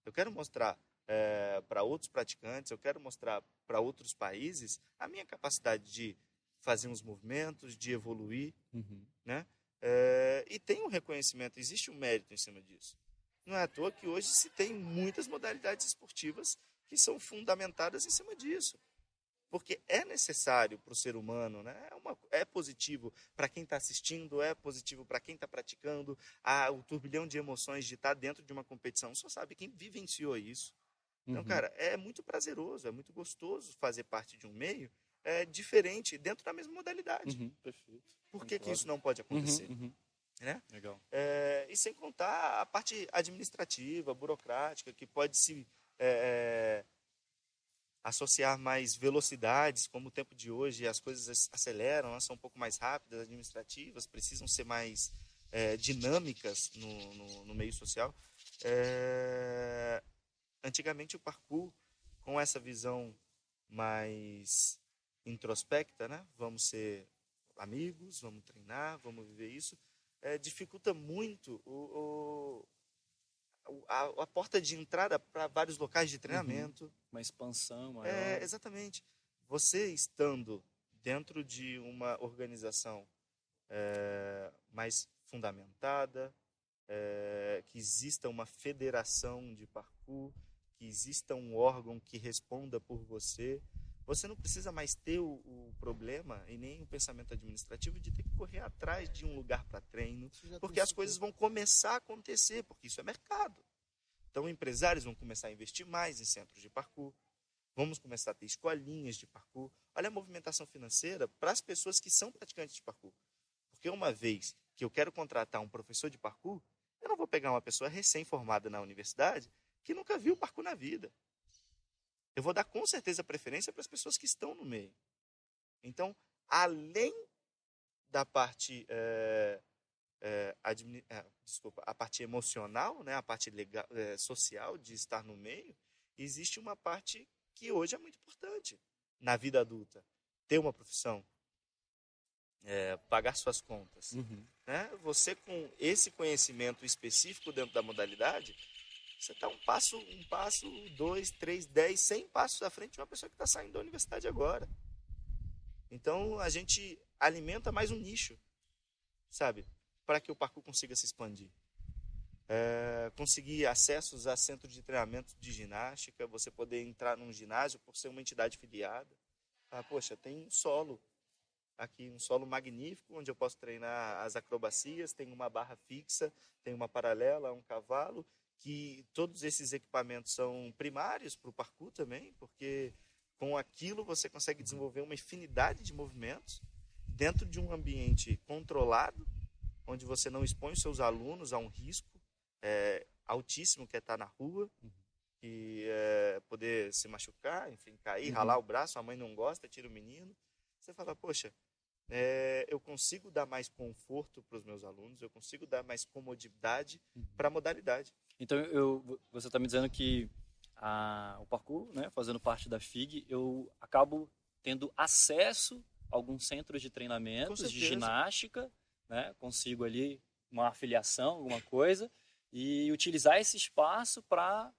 Eu quero mostrar é, para outros praticantes, eu quero mostrar para outros países a minha capacidade de fazer uns movimentos, de evoluir, uhum. né? É, e tem um reconhecimento, existe um mérito em cima disso. Não é à toa que hoje se tem muitas modalidades esportivas que são fundamentadas em cima disso. Porque é necessário para o ser humano, né? é, uma, é positivo para quem está assistindo, é positivo para quem está praticando. Ah, o turbilhão de emoções de estar tá dentro de uma competição só sabe quem vivenciou isso. Então, uhum. cara, é muito prazeroso, é muito gostoso fazer parte de um meio é, diferente dentro da mesma modalidade. Uhum, perfeito. Por que, que isso não pode acontecer? Uhum, uhum. Né? Legal. É, e sem contar a parte administrativa, burocrática, que pode se é, é, associar mais velocidades, como o tempo de hoje as coisas aceleram, elas são um pouco mais rápidas, administrativas, precisam ser mais é, dinâmicas no, no, no, meio social. É, antigamente o parkour, com essa visão mais introspecta, né? Vamos ser amigos, vamos treinar, vamos viver isso, é, dificulta muito o, o a, a, porta de entrada para vários locais de treinamento. Uhum. Uma expansão maior. É, exatamente. Você estando dentro de uma organização é, mais fundamentada, é, que exista uma federação de parkour, que exista um órgão que responda por você, você não precisa mais ter o, o, problema e nem o pensamento administrativo de ter que correr atrás de um lugar para treino, porque as coisas vão começar a acontecer, porque isso é mercado. Então, empresários vão começar a investir mais em centros de parkour, vamos começar a ter escolinhas de parkour. Olha a movimentação financeira para as pessoas que são praticantes de parkour. Porque uma vez que eu quero contratar um professor de parkour, eu não vou pegar uma pessoa recém-formada na universidade que nunca viu parkour na vida. Eu vou dar com certeza preferência para as pessoas que estão no meio. Então, além da parte é, é, é, desculpa, a parte emocional, né, a parte legal, social de estar no meio, existe uma parte que hoje é muito importante na vida adulta. Ter uma profissão, é, pagar suas contas. Uhum. Né? Você com esse conhecimento específico dentro da modalidade, você está um passo, um passo, dois, três, dez, cem passos à frente de uma pessoa que está saindo da universidade agora. Então a gente alimenta mais um nicho, sabe, para que o parkour consiga se expandir. É, conseguir acessos a centros de treinamento de ginástica, você poder entrar num ginásio por ser uma entidade filiada. Ah, poxa, tem um solo aqui, um solo magnífico, onde eu posso treinar as acrobacias, tem uma barra fixa, tem uma paralela, um cavalo, que todos esses equipamentos são primários para o parkour também, porque com aquilo você consegue desenvolver uma infinidade de movimentos dentro de um ambiente controlado, onde você não expõe os seus alunos a um risco é, altíssimo que é estar na rua e é, poder se machucar, enfim, cair, uhum. ralar o braço, a mãe não gosta, tira o menino. Você fala, poxa, é, eu consigo dar mais conforto para os meus alunos, eu consigo dar mais comodidade uhum. para a modalidade. Então, eu, você está me dizendo que a, o parkour, né, fazendo parte da FIG, eu acabo tendo acesso a alguns centros de treinamentos de ginástica, né, consigo ali uma afiliação, alguma coisa, e utilizar esse espaço para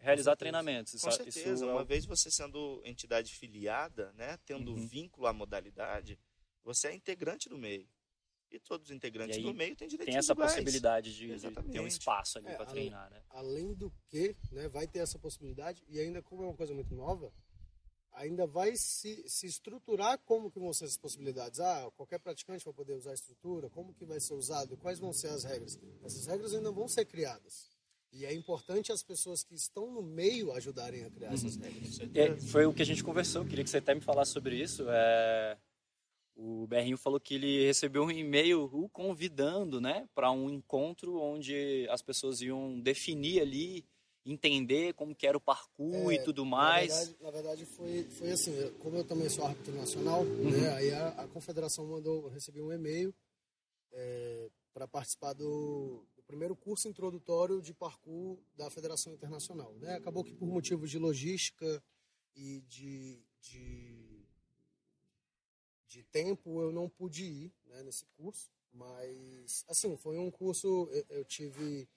realizar treinamentos. Com isso, certeza. Isso é uma vez você sendo entidade filiada, né, tendo uhum. vínculo à modalidade, você é integrante do meio. E todos os integrantes do meio têm direitos Tem essa iguais. possibilidade de, de, ter um espaço ali é, para treinar, né? Além do que, né, vai ter essa possibilidade e ainda como é uma coisa muito nova, ainda vai se, se estruturar como que vão ser essas possibilidades. Ah, qualquer praticante vai poder usar a estrutura, como que vai ser usado, quais vão ser as regras. Essas regras ainda vão ser criadas. E é importante as pessoas que estão no meio ajudarem a criar uhum. essas regras. É, foi o que a gente conversou, queria que você até me falasse sobre isso. É... O Berrinho falou que ele recebeu um e-mail o convidando, né, para um encontro onde as pessoas iam definir ali, entender como que era o parkour É, e tudo mais. Na verdade, na verdade foi, foi assim, como eu também sou árbitro nacional, Uhum. né, aí a, a confederação mandou, eu recebi um e-mail para participar do primeiro curso introdutório de parkour da Federação Internacional. Né? Acabou que por motivos de logística e de, de, de tempo eu não pude ir né, nesse curso, mas assim, foi um curso, eu, eu tive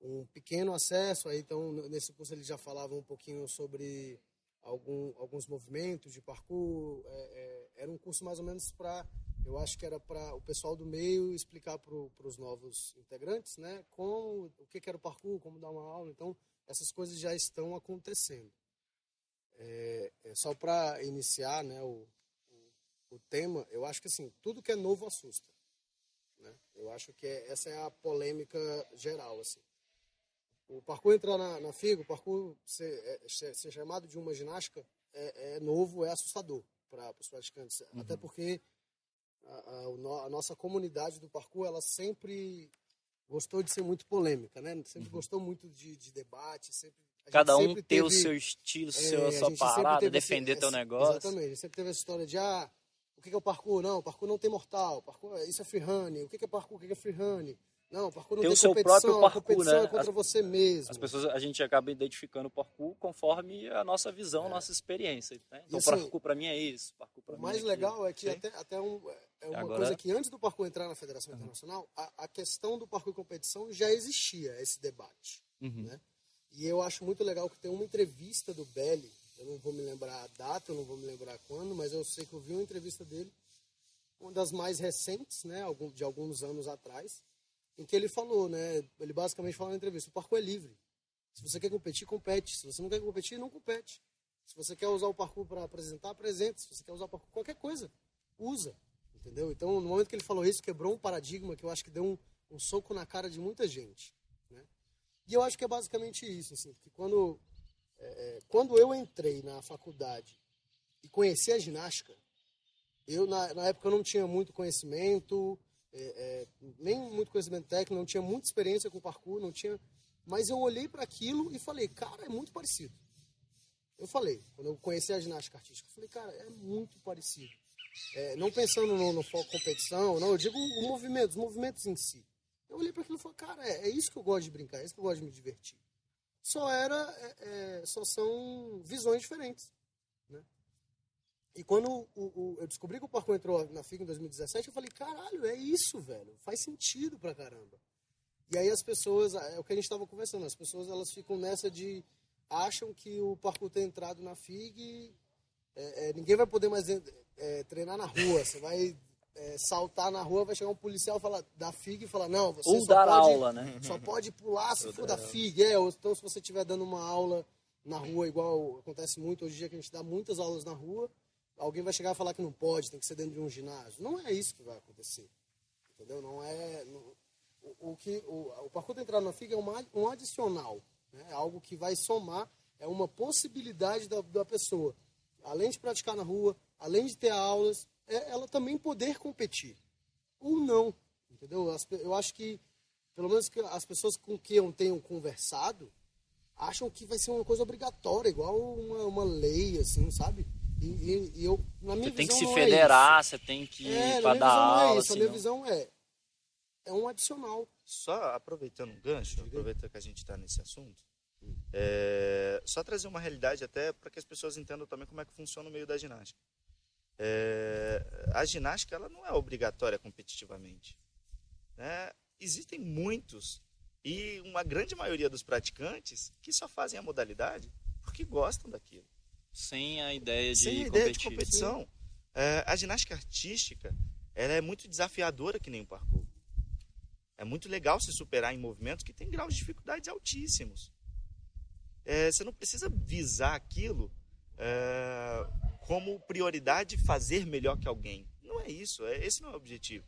um pequeno acesso, aí então nesse curso eles já falavam um pouquinho sobre algum, alguns movimentos de parkour, é, é, era um curso mais ou menos para, eu acho que era para o pessoal do meio explicar para os novos integrantes, né, como, o que, que era o parkour, como dar uma aula, então essas coisas já estão acontecendo. É, é só para iniciar, né, o, o, o tema, eu acho que assim, tudo que é novo assusta. Né? Eu acho que é- essa é a polêmica geral, assim. O parkour entrar na, na FIGO, o parkour ser, é, ser- ser chamado de uma ginástica é, é novo, é assustador para os praticantes. Até porque a, a- o a nossa comunidade do parkour, ela sempre gostou de ser muito polêmica, né? Sempre gostou muito de, de debate, sempre... Cada um ter o teve- seu estilo, é, seu, a sua parada, teve esse- defender teu esse- negócio. Exatamente, a gente sempre teve essa história de, ah, o que é o parkour? Não, o parkour não tem mortal, parkour, isso é freehand, o que é parkour, o que que é freehand? Não, parkour não Tem tem, o seu próprio parkour, né? é contra As- você mesmo. As pessoas, a gente acaba identificando o parkour conforme a nossa visão, a nossa experiência. Né? Então, É. assim, parkour pra mim é isso, parkour pra O mim mais é legal é que até, até um, é uma Agora- coisa que antes do parkour entrar na Federação Internacional, a, a questão do parkour competição já existia, esse debate. Uhum. né? E eu acho muito legal que tem uma entrevista do Belly, eu não vou me lembrar a data, eu não vou me lembrar quando, mas eu sei que eu vi uma entrevista dele, uma das mais recentes, né, de alguns anos atrás, em que ele falou, né, ele basicamente falou na entrevista, o parkour é livre. Se você quer competir, compete. Se você não quer competir, não compete. Se você quer usar o parkour para apresentar, apresente. Se você quer usar o parkour qualquer coisa, usa. Entendeu? Então, no momento que ele falou isso, quebrou um paradigma que eu acho que deu um, um soco na cara de muita gente. Né? E eu acho que é basicamente isso, assim, que quando, é, é, quando eu entrei na faculdade e conheci a ginástica, eu na, na época eu não tinha muito conhecimento, é, é, nem muito conhecimento técnico, não tinha muita experiência com parkour, não tinha, mas eu olhei para aquilo e falei, cara, é muito parecido. Eu falei, quando eu conheci a ginástica artística, eu falei, cara, é muito parecido. É, não pensando no, no foco competição, não, eu digo o movimento, os movimentos em si. Eu olhei para aquilo e falei, cara, é, é isso que eu gosto de brincar, é isso que eu gosto de me divertir. Só era, é, é, só são visões diferentes. E quando o- o- eu descobri que o parkour entrou na FIG em 2017, eu falei, caralho, é isso, velho, faz sentido pra caramba. E aí as pessoas, é o que a gente estava conversando, as pessoas elas ficam nessa de acham que o parkour ter entrado na FIG, é, é, ninguém vai poder mais é, treinar na rua. Você vai é, saltar na rua, vai chegar um policial falar, da FIG e falar, não, você Ou só dar pode, aula, né? só pode pular se for da FIG. É, ou então se você estiver dando uma aula na rua, igual acontece muito hoje em dia, que a gente dá muitas aulas na rua, alguém vai chegar e falar que não pode, tem que ser dentro de um ginásio. Não é isso que vai acontecer. Entendeu? Não é. não- o, o que, o, o parkour de entrar na FIG é uma, um adicional. Né? É algo que vai somar, é uma possibilidade da, da pessoa. Além de praticar na rua, além de ter aulas, é ela também poder competir. Ou não. Entendeu? As eu acho que, pelo menos que as pessoas com quem eu tenho conversado, acham que vai ser uma coisa obrigatória, igual uma, uma lei, assim, sabe? E, e- e eu, na minha Você tem que se é federar, você tem que É, minha dar não aula. é isso. A assim, minha não. visão é, é um adicional. Só aproveitando um gancho, aproveitando que a gente está nesse assunto, é, só trazer uma realidade até para que as pessoas entendam também como é que funciona o meio da ginástica. É, a ginástica ela não é obrigatória competitivamente. né? Existem muitos e uma grande maioria dos praticantes que só fazem a modalidade porque gostam daquilo. Sem a ideia de Sem a competir. ideia de competição. É, a ginástica artística ela é muito desafiadora que nem o parkour. É muito legal se superar em movimentos que têm graus de dificuldades altíssimos. É, você não precisa visar aquilo é, como prioridade fazer melhor que alguém. Não é isso, é, esse não é o objetivo.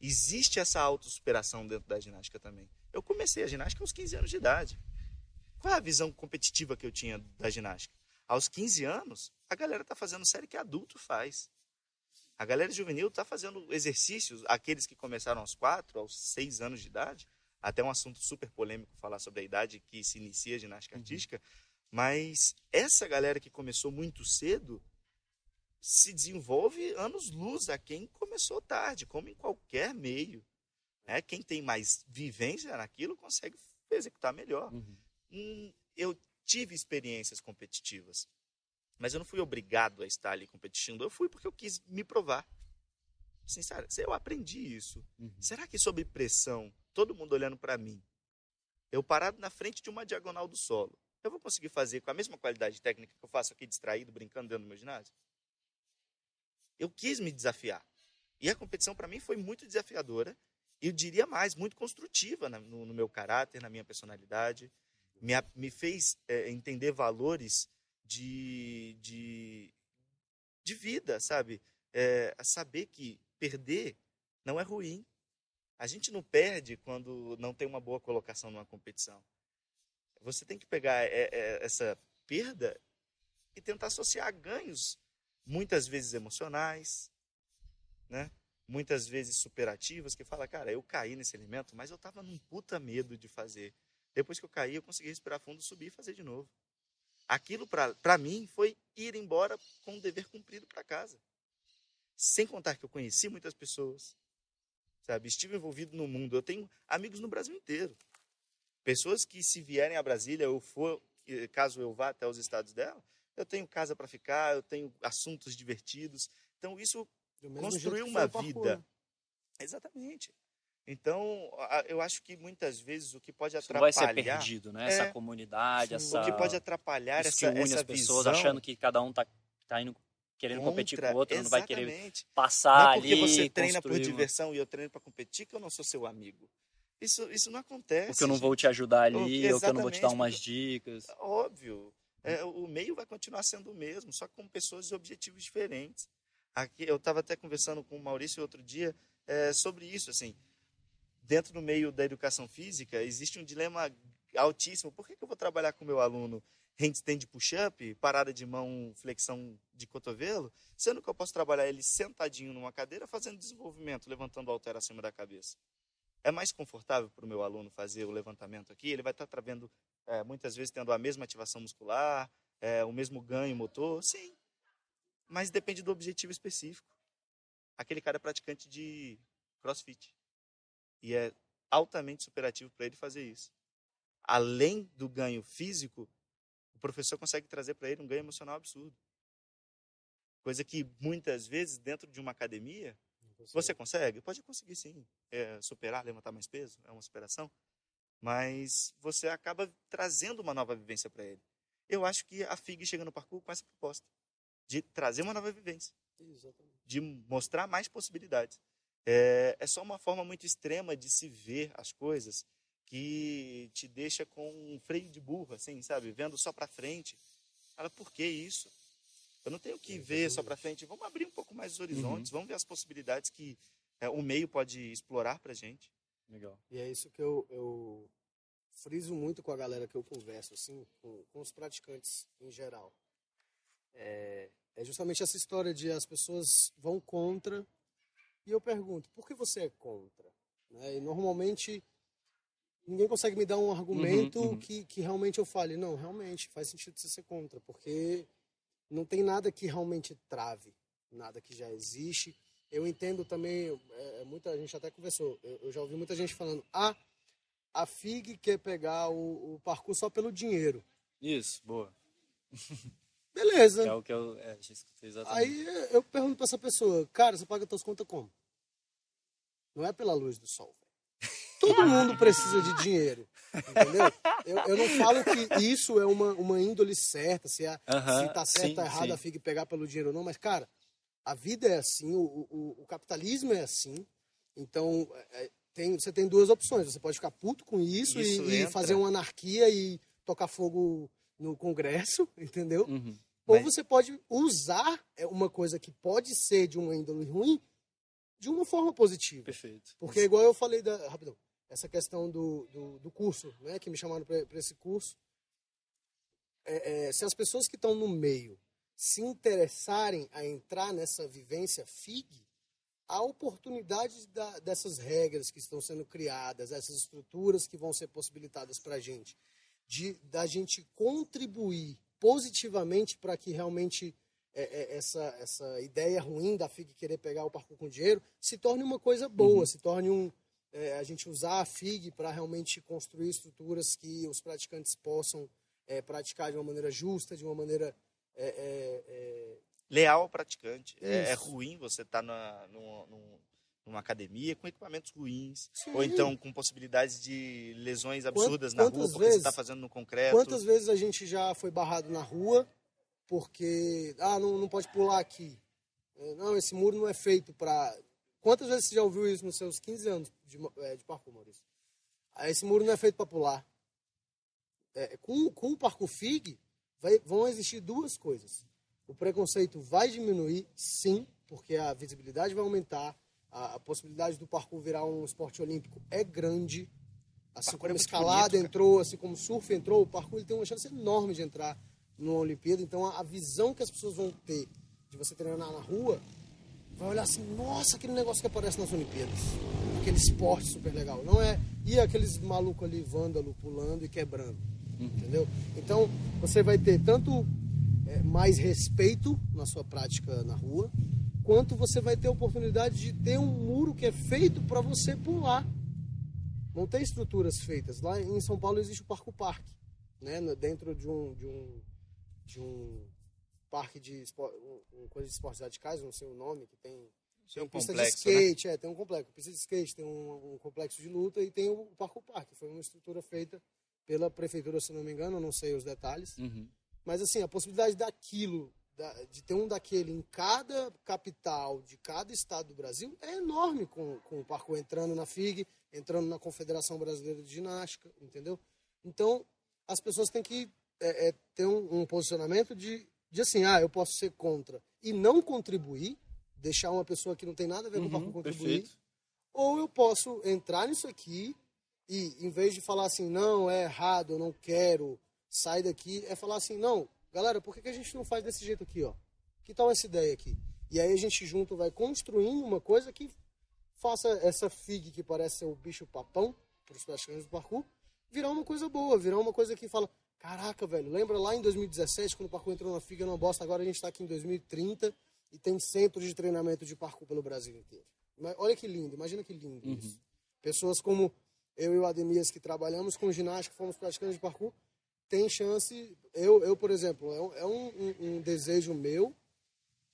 Existe essa autossuperação dentro da ginástica também. Eu comecei a ginástica aos 15 anos de idade. Qual é a visão competitiva que eu tinha da ginástica? Aos 15 anos, a galera tá fazendo série que adulto faz. A galera juvenil está fazendo exercícios, aqueles que começaram aos 4, aos 6 anos de idade, até um assunto super polêmico falar sobre a idade que se inicia a ginástica Uhum. artística, mas essa galera que começou muito cedo se desenvolve anos-luz a quem começou tarde, como em qualquer meio. Né? Quem tem mais vivência naquilo consegue executar melhor. Uhum. Hum, eu tive experiências competitivas, mas eu não fui obrigado a estar ali competindo. Eu fui porque eu quis me provar. Sincero, eu aprendi isso. Uhum. Será que sob pressão, todo mundo olhando para mim, eu parado na frente de uma diagonal do solo, eu vou conseguir fazer com a mesma qualidade técnica que eu faço aqui distraído, brincando dentro do meu ginásio? Eu quis me desafiar. E a competição para mim foi muito desafiadora e eu diria mais, muito construtiva no meu caráter, na minha personalidade. Me, me fez é, entender valores de, de, de vida, sabe? É, saber que perder não é ruim. A gente não perde quando não tem uma boa colocação numa competição. Você tem que pegar é, é, essa perda e tentar associar ganhos, muitas vezes emocionais, né? muitas vezes superativas, que fala, cara, eu caí nesse elemento, mas eu tava num puta medo de fazer. Depois que eu caí, eu consegui respirar fundo, subir e fazer de novo. Aquilo, para mim, foi ir embora com o dever cumprido para casa. Sem contar que eu conheci muitas pessoas, sabe? Estive envolvido no mundo. Eu tenho amigos no Brasil inteiro. Pessoas que, se vierem a Brasília, eu for, caso eu vá até os estados dela, eu tenho casa para ficar, eu tenho assuntos divertidos. Então, isso que uma parkour, vida. né? Exatamente. Então, eu acho que muitas vezes o que pode Isso não vai ser atrapalhar, perdido, né? É. Essa comunidade, Sim. essa... o que pode atrapalhar isso que essa, une essa as pessoas, visão achando que cada um tá, tá indo querendo competir com contra- o outro, não vai querer passar Não é ali porque você treina por uma- diversão e eu treino para competir que eu não sou seu amigo. Isso, isso não acontece. Porque eu não gente. vou te ajudar ali, Porque- ou que eu não vou te dar umas dicas. Óbvio. É, o meio vai continuar sendo o mesmo, só com pessoas de objetivos diferentes. Aqui, eu estava até conversando com o Maurício outro dia é, sobre isso. Assim, dentro do meio da educação física, existe um dilema altíssimo. Por que, que eu vou trabalhar com o meu aluno handstand push-up, parada de mão, flexão de cotovelo, sendo que eu posso trabalhar ele sentadinho numa cadeira fazendo desenvolvimento, levantando o halter acima da cabeça? É mais confortável para o meu aluno fazer o levantamento aqui? Ele vai estar travando é, muitas vezes tendo a mesma ativação muscular, é, o mesmo ganho motor, sim. Mas depende do objetivo específico. Aquele cara é praticante de crossfit. E é altamente superativo para ele fazer isso. Além do ganho físico, o professor consegue trazer para ele um ganho emocional absurdo. Coisa que muitas vezes, dentro de uma academia, você consegue? Pode conseguir sim. É, superar, levantar mais peso, é uma superação. Mas você acaba trazendo uma nova vivência para ele. Eu acho que a FIG chega no parkour com essa proposta de trazer uma nova vivência, Exatamente. de mostrar mais possibilidades. É, é só uma forma muito extrema de se ver as coisas que te deixa com um freio de burro, assim, sabe? Vendo só para frente. Fala, por que isso? Eu não tenho que ver só para frente. Vamos abrir um pouco mais os horizontes, vamos ver as possibilidades que é, o meio pode explorar para gente. Legal. E é isso que eu, eu friso muito com a galera que eu converso, assim, com, com os praticantes em geral. É, é justamente essa história de as pessoas vão contra e eu pergunto, por que você é contra? Né? E normalmente ninguém consegue me dar um argumento uhum. Que, que realmente eu fale, não, realmente faz sentido você ser contra, porque não tem nada que realmente trave, nada que já existe. Eu entendo também, é, muita gente até conversou, eu, eu, já ouvi muita gente falando, ah, a FIG quer pegar o, o parkour só pelo dinheiro. Isso, boa. [laughs] Beleza. É o que eu é, já escutei exatamente. Aí eu pergunto pra essa pessoa, cara, você paga suas contas como? Não é pela luz do sol. Todo [laughs] mundo precisa de dinheiro, entendeu? Eu, eu, não falo que isso é uma, uma índole certa, se, é, uh -huh, se tá certo ou errado sim. a FIG pegar pelo dinheiro ou não, mas, cara, a vida é assim, o, o, o capitalismo é assim, então é, tem, você tem duas opções, você pode ficar puto com isso, isso e, e, fazer uma anarquia e tocar fogo no Congresso, [laughs] entendeu? Uhum. Ou mas... você pode usar uma coisa que pode ser de uma índole ruim de uma forma positiva. Perfeito. Porque, igual eu falei, da, rapidão, essa questão do, do, do curso, né, que me chamaram para esse curso, é, é, se as pessoas que estão no meio se interessarem a entrar nessa vivência FIG, a oportunidade da, dessas regras que estão sendo criadas, essas estruturas que vão ser possibilitadas para a gente, de da gente contribuir positivamente para que realmente é, é, essa, essa ideia ruim da FIG querer pegar o parkour com dinheiro se torne uma coisa boa, uhum. se torne um, é, a gente usar a FIG para realmente construir estruturas que os praticantes possam é, praticar de uma maneira justa, de uma maneira é, é, leal ao praticante. É, ruim você estar tá numa, numa, academia com equipamentos ruins, Sim. ou então com possibilidades de lesões absurdas Quant, na rua porque vezes, você está fazendo no concreto. Quantas vezes a gente já foi barrado na rua porque ah não, não pode pular aqui? Não, esse muro não é feito para Quantas vezes você já ouviu isso nos seus 15 anos de, é, de parkour, Maurício? Ah, esse muro não é feito para pular. É, com, com o parkour FIG, vai, vão existir duas coisas. O preconceito vai diminuir, sim, porque a visibilidade vai aumentar, a, a possibilidade do parkour virar um esporte olímpico é grande. Assim como é escalada bonito, entrou, assim como surf entrou, o parkour ele tem uma chance enorme de entrar numa Olimpíada. Então a, a visão que as pessoas vão ter de você treinar na rua vai olhar assim, nossa, aquele negócio que aparece nas Olimpíadas. Aquele esporte super legal. Não é. E aqueles malucos ali, vândalo, pulando e quebrando. Uhum. Entendeu? Então, você vai ter tanto é, mais respeito na sua prática na rua, quanto você vai ter a oportunidade de ter um muro que é feito para você pular. Não tem estruturas feitas. Lá em São Paulo existe o Parco Parque, né? dentro de um, de um, de um parque de um, coisa de esportes radicais, não sei o nome, que tem, tem um pista complexo, de né? skate, né? é, tem um complexo, pista de skate, tem um, um, complexo de luta e tem o Parco Parque, foi uma estrutura feita pela prefeitura, se não me engano, não sei os detalhes. Uhum. Mas assim, a possibilidade daquilo, de ter um daquele em cada capital de cada estado do Brasil é enorme com, com o parkour entrando na FIG, entrando na Confederação Brasileira de Ginástica, entendeu? Então, as pessoas têm que é, é, ter um, um, posicionamento de de assim, ah, eu posso ser contra e não contribuir, deixar uma pessoa que não tem nada a ver com uhum, contribuir, perfeito. ou eu posso entrar nisso aqui e, em vez de falar assim, não, é errado, eu não quero, sai daqui, é falar assim, não, galera, por que, que a gente não faz desse jeito aqui, ó? Que tal essa ideia aqui? E aí a gente junto vai construindo uma coisa que faça essa FIG que parece ser o bicho papão para os praticantes do parkour, virar uma coisa boa, virar uma coisa que fala, Caraca, velho, lembra lá em 2017, quando o parkour entrou na FIGA, não bosta, agora a gente está aqui em 2030 e tem centros de treinamento de parkour pelo Brasil inteiro. Olha que lindo, imagina que lindo uhum. isso. Pessoas como eu e o Ademias, que trabalhamos com ginástica, fomos praticantes de parkour, tem chance, eu, eu por exemplo, é, um, um, um desejo meu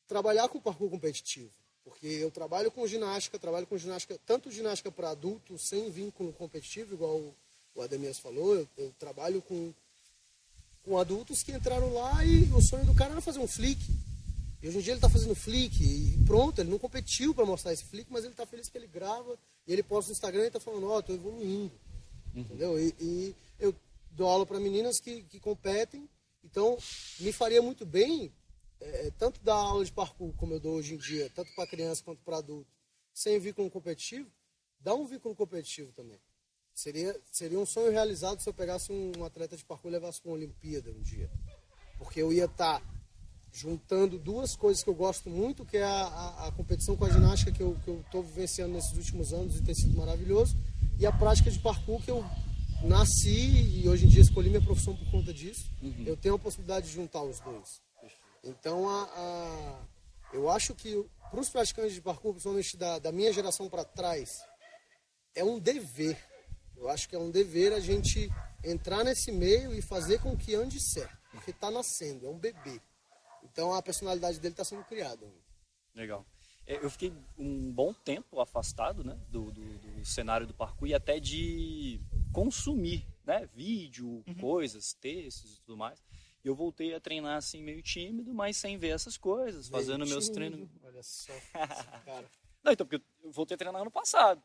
trabalhar com parkour competitivo. Porque eu trabalho com ginástica, trabalho com ginástica, tanto ginástica para adultos, sem vínculo competitivo, igual o Ademias falou, eu, eu trabalho com com adultos que entraram lá e o sonho do cara era fazer um flick. E hoje em dia ele está fazendo flick e pronto, ele não competiu para mostrar esse flick, mas ele está feliz que ele grava e ele posta no Instagram e está falando, ó, oh, tô evoluindo. Uhum. Entendeu? E, e, eu dou aula para meninas que, que competem, então me faria muito bem é, tanto dar aula de parkour como eu dou hoje em dia, tanto para criança quanto para adulto, sem vínculo competitivo, dar um vínculo competitivo também. Seria, seria um sonho realizado se eu pegasse um atleta de parkour e levasse para uma Olimpíada um dia. Porque eu ia estar tá juntando duas coisas que eu gosto muito, que é a, a, a competição com a ginástica que eu estou vivenciando nesses últimos anos e tem sido maravilhoso, e a prática de parkour que eu nasci e hoje em dia escolhi minha profissão por conta disso. Uhum. Eu tenho a possibilidade de juntar os dois. Então, a, a, eu acho que para os praticantes de parkour, principalmente da, da minha geração para trás, é um dever eu acho que é um dever a gente entrar nesse meio e fazer com que ande certo, porque está nascendo, é um bebê. Então a personalidade dele está sendo criada. Legal. É, eu fiquei um bom tempo afastado né, do, do, do cenário do parkour e até de consumir né, vídeo, uhum. coisas, textos e tudo mais. E eu voltei a treinar assim meio tímido, mas sem ver essas coisas, meio fazendo tímido. meus treinos. Olha só, [laughs] cara. Não, então, porque eu voltei a treinar ano passado.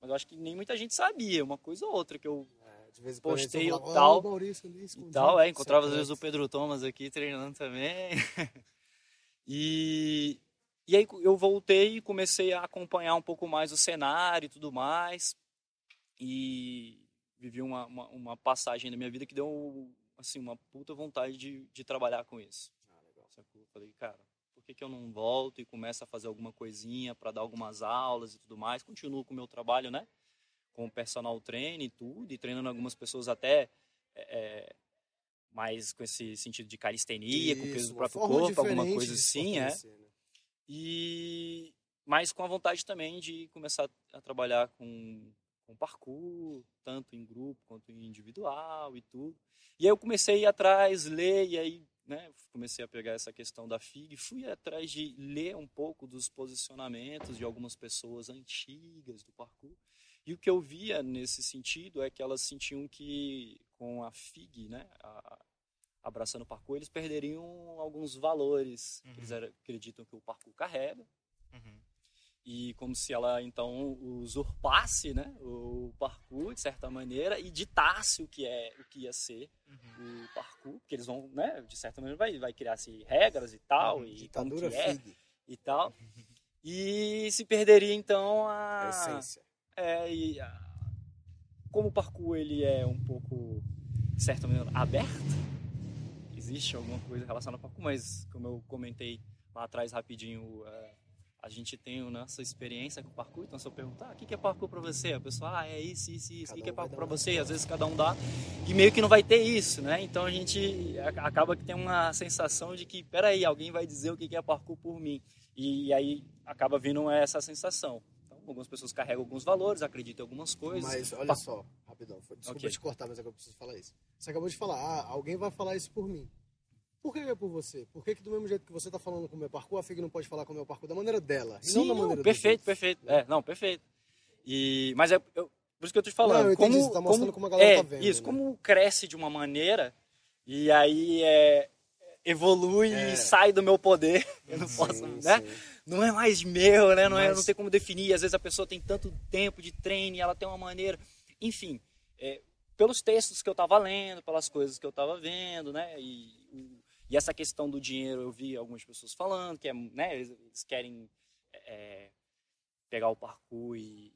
Mas eu acho que nem muita gente sabia, uma coisa ou outra que eu é, postei o tal. Oh, ali, e tal, é, encontrava às vezes o Pedro Thomas aqui treinando também. [laughs] e, e aí eu voltei e comecei a acompanhar um pouco mais o cenário e tudo mais. E vivi uma, uma, uma passagem na minha vida que deu assim, uma puta vontade de, de trabalhar com isso. Ah, Sacou? Eu falei, cara, por que, que eu não volto e começo a fazer alguma coisinha para dar algumas aulas e tudo mais? Continuo com o meu trabalho, né? Com o personal trainer e tudo, e treinando algumas pessoas até é, é mais com esse sentido de calistenia, Isso, com peso do próprio corpo, alguma coisa assim, é. né? E mas com a vontade também de começar a trabalhar com, com parkour, tanto em grupo quanto em individual e tudo. E aí eu comecei a ir atrás, ler, e aí né, comecei a pegar essa questão da FIG, fui atrás de ler um pouco dos posicionamentos de algumas pessoas antigas do parkour. E o que eu via nesse sentido é que elas sentiam que com a FIG, né, a, abraçando o parkour, eles perderiam alguns valores que eles acreditam que o parkour carrega Uhum. e como se ela então usurpasse né, o parkour de certa maneira e ditasse o que é o que ia ser Uhum. o parkour, porque eles vão, né, de certa maneira vai, vai criar se regras e tal e como Ditadura que é e tal. [laughs] E se perderia então a a essência. é, e a- como o parkour ele é um pouco de certa maneira aberto, existe alguma coisa relacionada ao parkour, mas como eu comentei lá atrás rapidinho, é, a gente tem a nossa experiência com parkour, então se eu perguntar, ah, o que é parkour pra você? A pessoa, ah, é isso, isso, isso, o que que é um parkour uma você? Às vezes cada um dá, e meio que não vai ter isso, né? Então a gente acaba que tem uma sensação de que, peraí, alguém vai dizer o que é parkour por mim. E aí acaba vindo essa sensação. Algumas pessoas carregam alguns valores, acreditam em algumas coisas. Mas olha Pa- só, rapidão, foi- desculpa Ok. te cortar, mas agora eu preciso falar isso. Você acabou de falar, ah, alguém vai falar isso por mim. Por que é por você? Por que, que do mesmo jeito que você tá falando com o meu parkour, a FIG não pode falar com o meu parkour da maneira dela? Sim, não da não, maneira dos perfeito, perfeito. É, não, perfeito. E, mas é, eu- por isso que eu tô te falando. Não, eu como, você tá mostrando como a galera é, tá vendo, Isso, né? como cresce de uma maneira e aí é, evolui É. e sai do meu poder. [laughs] Eu não Sim, posso, né? Não é mais meu, né? Não, é, Mas- não tem como definir. Às vezes a pessoa tem tanto tempo de treino e ela tem uma maneira. Enfim, é, pelos textos que eu estava lendo, pelas coisas que eu estava vendo, né? E, e essa questão do dinheiro eu vi algumas pessoas falando que é, né? Eles, querem é, pegar o parkour e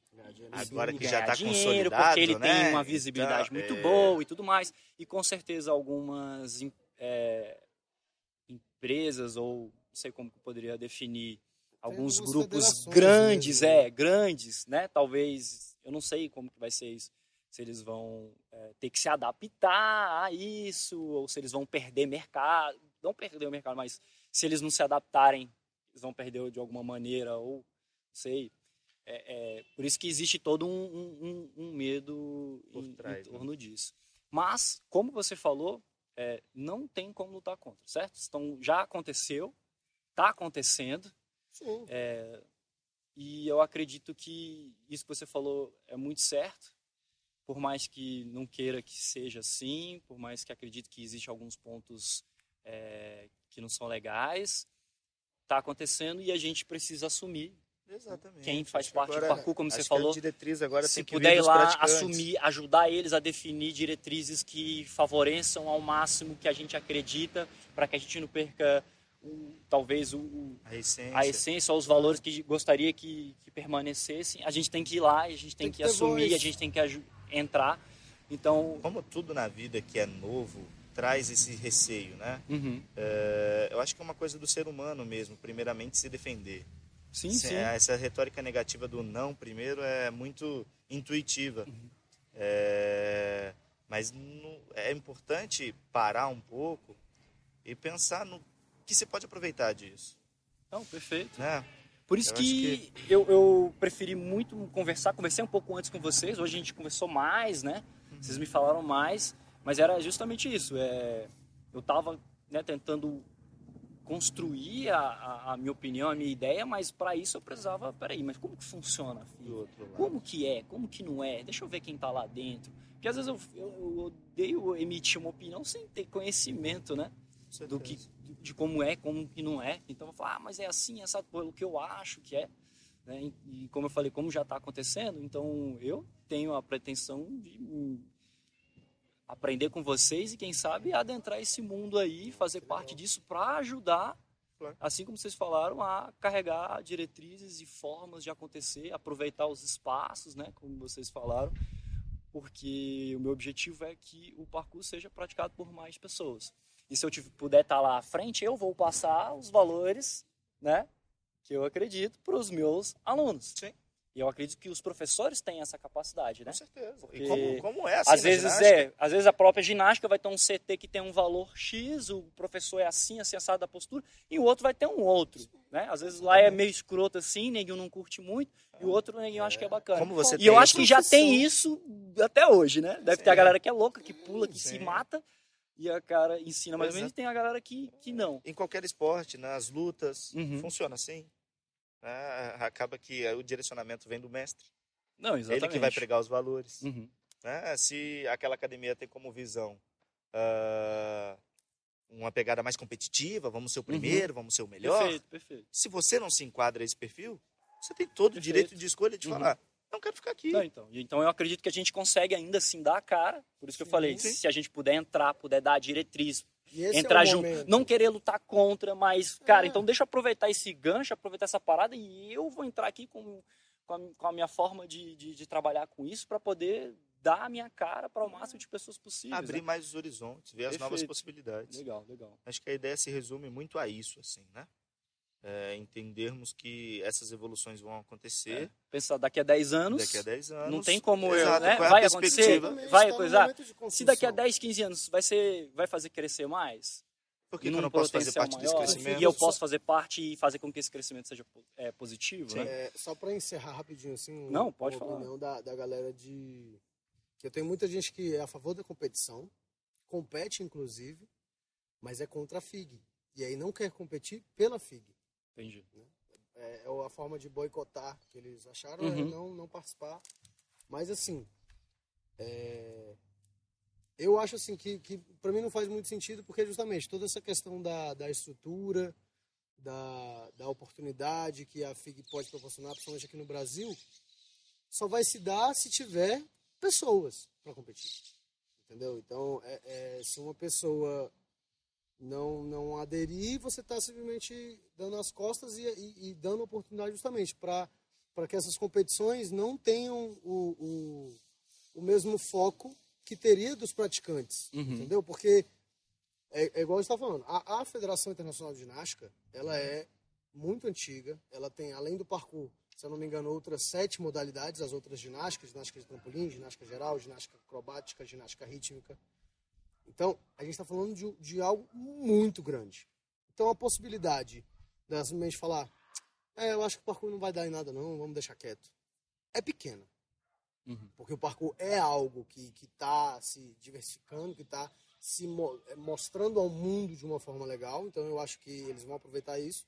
Agora que já tá dinheiro, consolidado, porque ele né? tem uma visibilidade Então, muito é. boa e tudo mais. E com certeza algumas é, empresas, ou não sei como que eu poderia definir, alguns grupos grandes, mesmo, né? é, grandes, né? Talvez, eu não sei como que vai ser isso. Se eles vão é, ter que se adaptar a isso, ou se eles vão perder mercado. Não perder o mercado, mas se eles não se adaptarem, eles vão perder de alguma maneira, ou não sei. É, é, por isso que existe todo um, um- um- medo em, trás, em né? torno disso. Mas, como você falou, é, não tem como lutar contra, certo? Então, já aconteceu, está acontecendo, Sim. é, e eu acredito que isso que você falou é muito certo. Por mais que não queira que seja assim, por mais que acredite que existem alguns pontos é, que não são legais, está acontecendo e a gente precisa assumir. Exatamente. Quem faz parte do agora- parkour, como você falou, diretriz agora se puder ir lá, assumir, ajudar eles a definir diretrizes que favoreçam ao máximo que a gente acredita, para que a gente não perca o- talvez o- o, A essência. a essência ou os valores que gostaria que, que permanecessem, a gente tem que ir lá, a gente tem, Tem que, que assumir, voz. a gente tem que entrar. Então, Como tudo na vida que é novo, traz esse receio, né? uhum. É, eu acho que é uma coisa do ser humano mesmo, primeiramente se defender. sim, Se- sim. Essa retórica negativa do não primeiro é muito intuitiva. Uhum. É, mas no- é importante parar um pouco e pensar no que você pode aproveitar disso, Não, perfeito. né? Por isso Eu que, eu, eu preferi muito conversar, conversei um pouco antes com vocês, hoje a gente conversou mais, né? Vocês me falaram mais, mas era justamente isso. É, eu estava né, tentando construir a, a, a minha opinião, a minha ideia, mas para isso eu precisava, peraí, mas como que funciona. Como que é? Como que não é? Deixa eu ver quem tá lá dentro. Porque às vezes eu, eu, eu odeio emitir uma opinião sem ter conhecimento, né? Do que. De como é, como que não é. Então eu falo, ah, mas é assim, essa o que eu acho que é. Né? E, e como eu falei, como já está acontecendo, então eu tenho a pretensão de aprender com vocês e quem sabe adentrar esse mundo aí, fazer parte disso para ajudar, assim como vocês falaram, a carregar diretrizes e formas de acontecer, aproveitar os espaços, né, como vocês falaram, porque o meu objetivo é que o parkour seja praticado por mais pessoas. E se eu puder estar lá à frente, eu vou passar os valores, né? Que eu acredito para os meus alunos. Sim. E eu acredito que os professores têm essa capacidade, né? Com certeza. Porque E como, como é assim às vezes ginástica? é, às vezes a própria ginástica vai ter um CT que tem um valor X, o professor é assim, assim, assado da postura, e o outro vai ter um outro, né? Às vezes lá é meio escroto assim, neguinho não curte muito, e o outro neguinho acha que é bacana. Como você E tem eu acho que já tem isso até hoje, né? Deve Sim. ter a galera que é louca, que pula, que se Sim. mata, e a cara ensina mais ou menos, e tem a galera que, que não. Em qualquer esporte, nas lutas, Uhum. funciona assim. né? acaba que o direcionamento vem do mestre. Não, exatamente. Ele que vai pregar os valores. Uhum. né? Se aquela academia tem como visão ah, uma pegada mais competitiva, vamos ser o primeiro, vamos ser o melhor. Perfeito, perfeito. Se você não se enquadra esse perfil, você tem todo o Perfeito. direito de escolha de Uhum. falar, não quero ficar aqui. Então. Então eu acredito que a gente consegue ainda assim dar a cara. Por isso que eu falei, Sim. se a gente puder entrar, puder dar a diretriz, é entrar junto, momento. não querer lutar contra, mas, cara, É. então deixa eu aproveitar esse gancho, aproveitar essa parada e eu vou entrar aqui com, com, a, com a minha forma de, de, de trabalhar com isso para poder dar a minha cara para o máximo de pessoas possíveis. Abrir né? mais os horizontes, ver as novas Perfeito. possibilidades. Legal, legal. Acho que a ideia se resume muito a isso, assim, né? É, entendermos que essas evoluções vão acontecer É. Pensar daqui a 10 anos, daqui a 10 anos. não tem como eu, Exato, né? qual é a Vai acontecer, vai coisar. momento de Se daqui a construção. 10, 15 anos vai ser, vai fazer crescer mais, Por que, que eu não posso fazer potencial parte desse maior, crescimento? E eu posso fazer parte e fazer com que esse crescimento seja é, positivo, Sim. né? É, só para encerrar rapidinho, assim, um- Não, pode uma falar. opinião da, da galera de. Que eu tenho muita gente que é a favor da competição, compete inclusive, mas é contra a FIG. E aí não quer competir pela FIG. Entendi. É, é a forma de boicotar que eles acharam, é Uhum. não, não participar. Mas assim, é, eu acho assim que, que para mim não faz muito sentido, porque justamente toda essa questão da, da estrutura, da, da oportunidade que a FIG pode proporcionar, principalmente aqui no Brasil, só vai se dar se tiver pessoas para competir. Entendeu? Então, é, é, se uma pessoa não, não aderir, você está simplesmente dando as costas e, e, e dando oportunidade justamente para que essas competições não tenham o, o, o mesmo foco que teria dos praticantes, Uhum. entendeu? Porque é, é igual a gente está falando, a, a Federação Internacional de Ginástica, ela é muito antiga, ela tem, além do parkour, se eu não me engano, outras sete modalidades, as outras ginásticas, ginástica de trampolim, ginástica geral, ginástica acrobática, ginástica rítmica. Então, a gente está falando de, de algo muito grande. Então, a possibilidade dela simplesmente falar, é, eu acho que o parkour não vai dar em nada não, vamos deixar quieto, é pequena. Uhum. Porque o parkour é algo que está se diversificando, que está se mo- eh, mostrando ao mundo de uma forma legal. Então eu acho que eles vão aproveitar isso.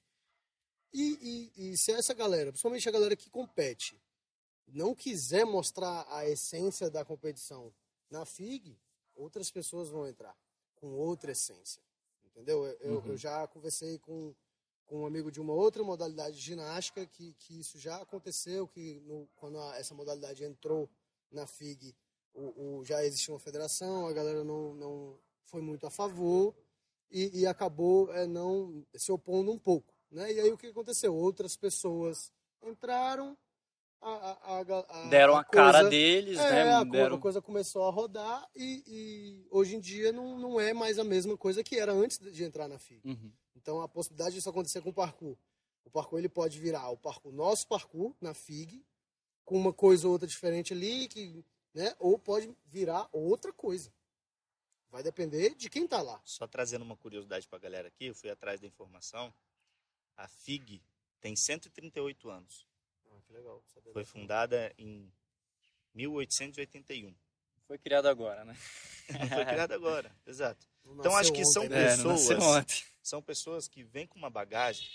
E, e, e se essa galera, principalmente a galera que compete, não quiser mostrar a essência da competição na FIG, outras pessoas vão entrar com outra essência. Entendeu? Eu, Uhum. eu já conversei com, com um amigo de uma outra modalidade de ginástica que, que isso já aconteceu, que no- quando a- essa modalidade entrou na FIG, o, o- já existia uma federação, a galera não, não foi muito a favor e, e acabou é, não se opondo um pouco. Né? E aí o que aconteceu? Outras pessoas entraram, a, a, a, Deram a, cara coisa- deles, é, né? a, Deram... a coisa começou a rodar e, e hoje em dia não, não é mais a mesma coisa que era antes de entrar na FIG. Uhum. Então a possibilidade disso acontecer com o parkour. O parkour ele pode virar o parkour, nosso parkour na FIG, com uma coisa ou outra diferente ali, que, né? ou pode virar outra coisa. Vai depender de quem tá lá. Só trazendo uma curiosidade para a galera aqui, eu fui atrás da informação. A FIG tem 138 anos. Que legal. saber Foi fundada em 1881. Foi criado agora, né? [laughs] Foi criada agora, exato. Então, acho que são ontem, É, né? pessoas- ontem. São pessoas que vêm com uma bagagem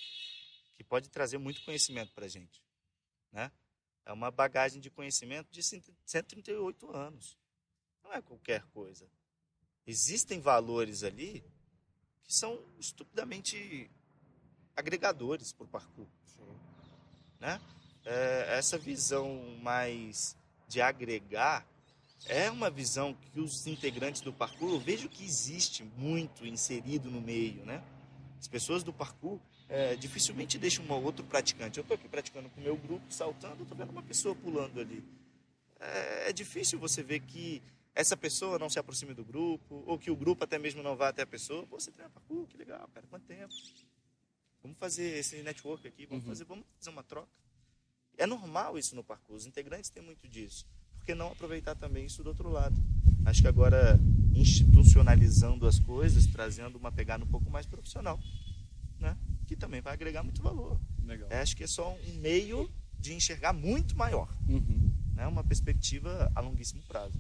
que pode trazer muito conhecimento para a gente. Né? É uma bagagem de conhecimento de 138 anos. Não é qualquer coisa. Existem valores ali que são estupidamente agregadores para o parkour. Né? É, essa visão mais de agregar é uma visão que os integrantes do parkour, eu vejo que existe muito inserido no meio, né? As pessoas do parkour é, dificilmente deixam um outro praticante. Eu estou aqui praticando com o meu grupo, saltando, estou vendo uma pessoa pulando ali. É, é difícil você ver que essa pessoa não se aproxime do grupo, ou que o grupo até mesmo não vá até a pessoa. Pô, você treina parkour, que legal, cara, quanto tempo? Vamos fazer esse network aqui, vamos, Uhum. fazer, vamos fazer uma troca. É normal isso no parkour, os integrantes têm muito disso. Por que não aproveitar também isso do outro lado? Acho que agora, institucionalizando as coisas, trazendo uma pegada um pouco mais profissional, né? que também vai agregar muito valor. Legal. É, acho que é só um meio de enxergar muito maior, Uhum. né? uma perspectiva a longuíssimo prazo.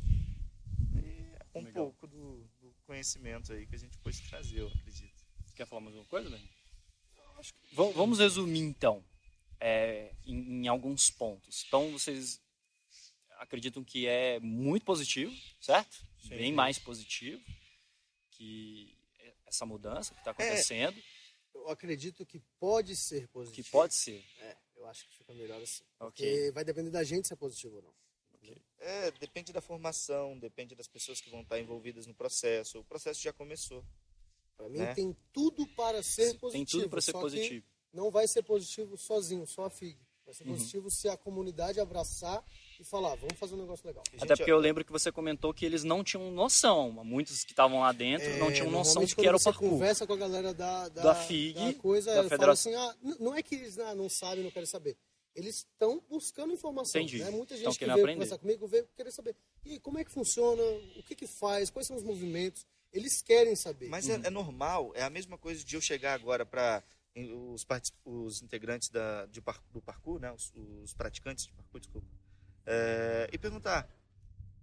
E um Legal. pouco do, do conhecimento aí que a gente pôde trazer, eu acredito. Quer falar mais alguma coisa, Ben? Va- Vamos resumir então, é, em, em alguns pontos. Então, vocês acreditam que é muito positivo, certo? Sim. Bem mais positivo que essa mudança que está acontecendo, Eu acredito que pode ser positivo. que pode ser. É, eu acho que fica melhor assim. Ok. Porque vai depender da gente se é positivo ou não. É, depende da formação, depende das pessoas que vão estar envolvidas no processo. O processo já começou. Pra mim Né? tem tudo para ser positivo. Tem tudo para ser positivo. Não vai ser positivo sozinho, só a FIG. Vai ser Uhum. positivo se a comunidade abraçar e falar, vamos fazer um negócio legal. Até gente- porque eu lembro que você comentou que eles não tinham noção. Muitos que estavam lá dentro não É, tinham noção de que era o você parkour. conversa com a galera da, da, Da FIG, da coisa, da federação. assim, ah, não é que eles ah, não sabem, não querem saber. Eles estão buscando informação. Entendi. Né? Muita gente que querendo veio aprender. conversar comigo veio querer saber. E como é que funciona? O que que faz? Quais são os movimentos? Eles querem saber. Mas é, é normal, é a mesma coisa de eu chegar agora para os, os integrantes da, de do parkour, né, os, os praticantes de parkour, desculpa, é, e perguntar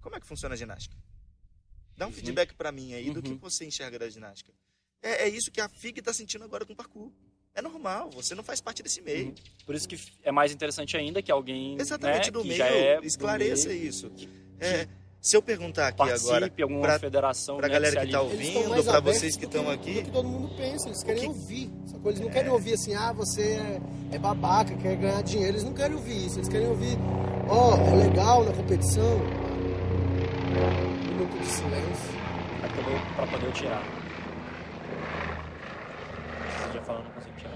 como é que funciona a ginástica. Dá um Uhum. feedback para mim aí do Uhum. que você enxerga da ginástica. É, é isso que a FIG está sentindo agora com o parkour. É normal, você não faz parte desse meio. Uhum. Por isso que é mais interessante ainda que alguém Exatamente né, do que meio, é do esclareça meio, isso. É, se eu perguntar aqui agora participe alguma pra- federação pra né, galera que tá ouvindo, abertos vocês que estão aqui. Do que todo mundo pensa, eles querem que- ouvir. Sacou? Eles não querem ouvir assim, ah, você é, é babaca, quer ganhar dinheiro. Eles não querem ouvir isso, eles querem ouvir, ó, é legal na competição. Um minuto de silêncio. Pra poder, pra poder eu tirar. Você já falando, não consigo tirar.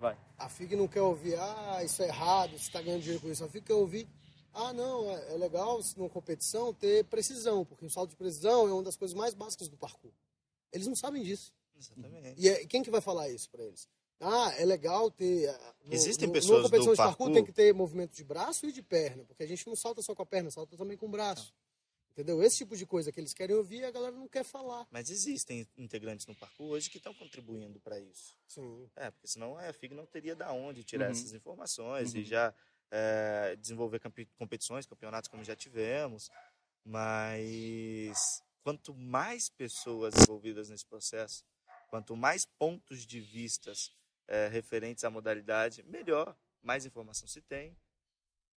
Vai. A FIG não quer ouvir, ah, isso é errado, você está ganhando dinheiro com isso. A FIG quer ouvir, ah, não, é, é legal numa competição ter precisão, porque o salto de precisão é uma das coisas mais básicas do parkour. Eles não sabem disso. Exatamente. E é- quem que vai falar isso para eles? Ah, é legal ter. ah, no- Existem no- pessoas numa competição do de parkour parkour- tem que ter movimento de braço e de perna, porque a gente não salta só com a perna, salta também com o braço. Entendeu? Esse tipo de coisa que eles querem ouvir, a galera não quer falar. Mas existem integrantes no parkour hoje que estão contribuindo para isso. Sim. É, porque senão a FIG não teria da onde tirar Uhum. essas informações Uhum. e já é, desenvolver competições, campeonatos como já tivemos. Mas quanto mais pessoas envolvidas nesse processo, quanto mais pontos de vistas é, referentes à modalidade, melhor. Mais informação se tem,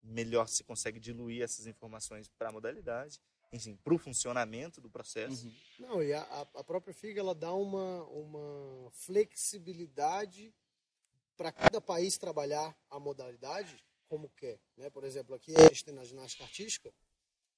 melhor se consegue diluir essas informações para a modalidade, enfim, para o funcionamento do processo. Uhum. Não, e a, a- a própria FIG ela dá uma, uma flexibilidade para cada país trabalhar a modalidade como quer. Né? Por exemplo, aqui a gente tem na ginástica artística,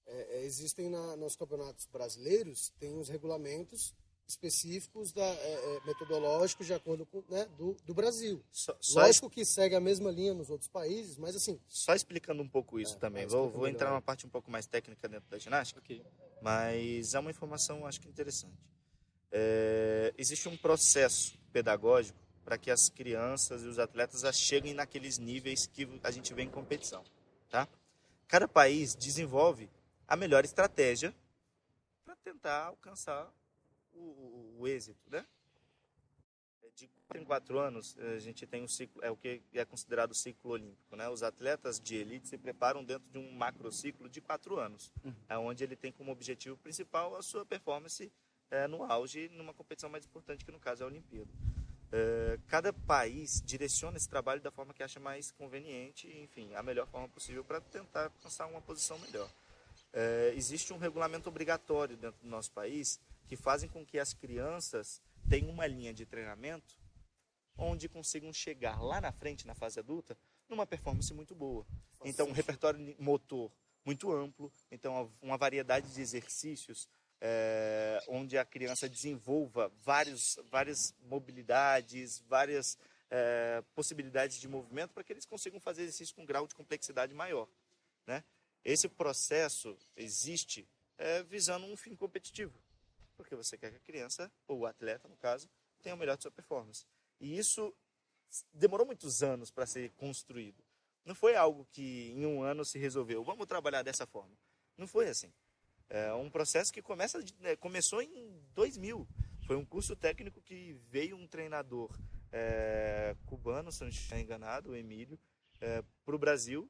é, é, existem na, nos campeonatos brasileiros, tem os regulamentos específicos da, é, é, metodológicos de acordo com né, do, do Brasil. Só, só Lógico que segue a mesma linha nos outros países, mas assim, Só explicando um pouco isso É, também. vai, Vou, vou entrar numa parte um pouco mais técnica dentro da ginástica, Ok. mas é uma informação acho que interessante. É, existe um processo pedagógico para que as crianças e os atletas cheguem naqueles níveis que a gente vê em competição, tá? Cada país desenvolve a melhor estratégia para tentar alcançar o, o- o êxito, né? de quatro em quatro anos a gente tem um ciclo é o que é considerado o ciclo olímpico né os atletas de elite se preparam dentro de um macro ciclo de quatro anos Uhum. é onde ele tem como objetivo principal a sua performance é, no auge numa competição mais importante que no caso é a Olimpíada É, cada país direciona esse trabalho da forma que acha mais conveniente enfim a melhor forma possível para tentar alcançar uma posição melhor É, existe um regulamento obrigatório dentro do nosso país que fazem com que as crianças tenham uma linha de treinamento onde consigam chegar lá na frente, na fase adulta, numa performance muito boa. Então, um repertório motor muito amplo, então uma variedade de exercícios é, onde a criança desenvolva vários, várias mobilidades, várias é, possibilidades de movimento para que eles consigam fazer exercício com um grau de complexidade maior. Né? Esse processo existe é, visando um fim competitivo, porque você quer que a criança, ou o atleta, no caso, tenha o melhor de sua performance. E isso demorou muitos anos para ser construído. Não foi algo que em um ano se resolveu. Vamos trabalhar dessa forma. Não foi assim. É um processo que começa, né, começou em 2000. Foi um curso técnico que veio um treinador é, cubano, se não estiver enganado, o Emílio, é, para o Brasil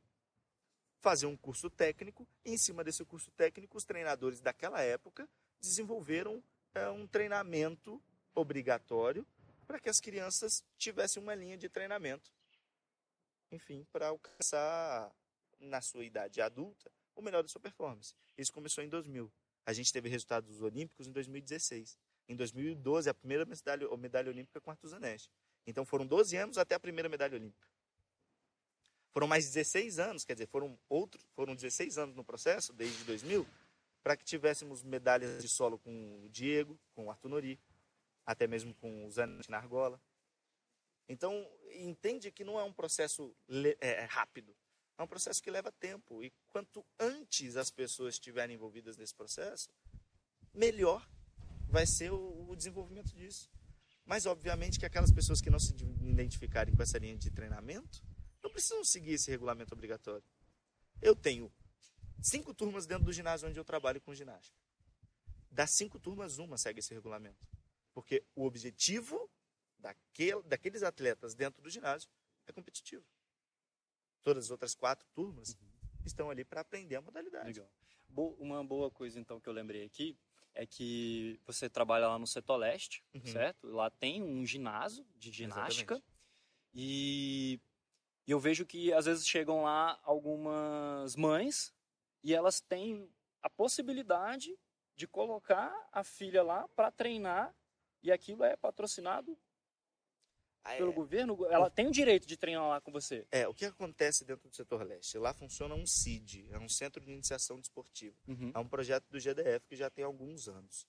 fazer um curso técnico. E em cima desse curso técnico, os treinadores daquela época desenvolveram é, um treinamento obrigatório para que as crianças tivessem uma linha de treinamento, enfim, para alcançar na sua idade adulta o melhor da sua performance. Isso começou em 2000. A gente teve resultados olímpicos em 2016. Em 2012, a primeira medalha, a medalha olímpica com Arthur Zanetti. Então foram 12 anos até a primeira medalha olímpica. Foram mais 16 anos, quer dizer, foram outros, foram 16 anos no processo, desde 2000, para que tivéssemos medalhas de solo com o Diego, com o Arthur Nori, até mesmo com o Zanetti na argola. Então, entende que não é um processo é, é, rápido, é um processo que leva tempo. E quanto antes as pessoas estiverem envolvidas nesse processo, melhor vai ser o, o desenvolvimento disso. Mas, obviamente, que aquelas pessoas que não se identificarem com essa linha de treinamento não precisam seguir esse regulamento obrigatório. Eu tenho cinco turmas dentro do ginásio onde eu trabalho com ginástica. Das cinco turmas, uma segue esse regulamento. Porque o objetivo daquele, daqueles atletas dentro do ginásio é competitivo. Todas as outras quatro turmas uhum. estão ali para aprender a modalidade. Legal. Uma boa coisa, então, que eu lembrei aqui é que você trabalha lá no setor leste, uhum. certo? Lá tem um ginásio de ginástica Exatamente. e eu vejo que às vezes chegam lá algumas mães e elas têm a possibilidade de colocar a filha lá para treinar e aquilo é patrocinado ah, pelo é. governo? Ela tem o direito de treinar lá com você? É, o que acontece dentro do setor leste? Lá funciona um CID, é um Centro de Iniciação Desportiva. Uhum. É um projeto do GDF que já tem alguns anos.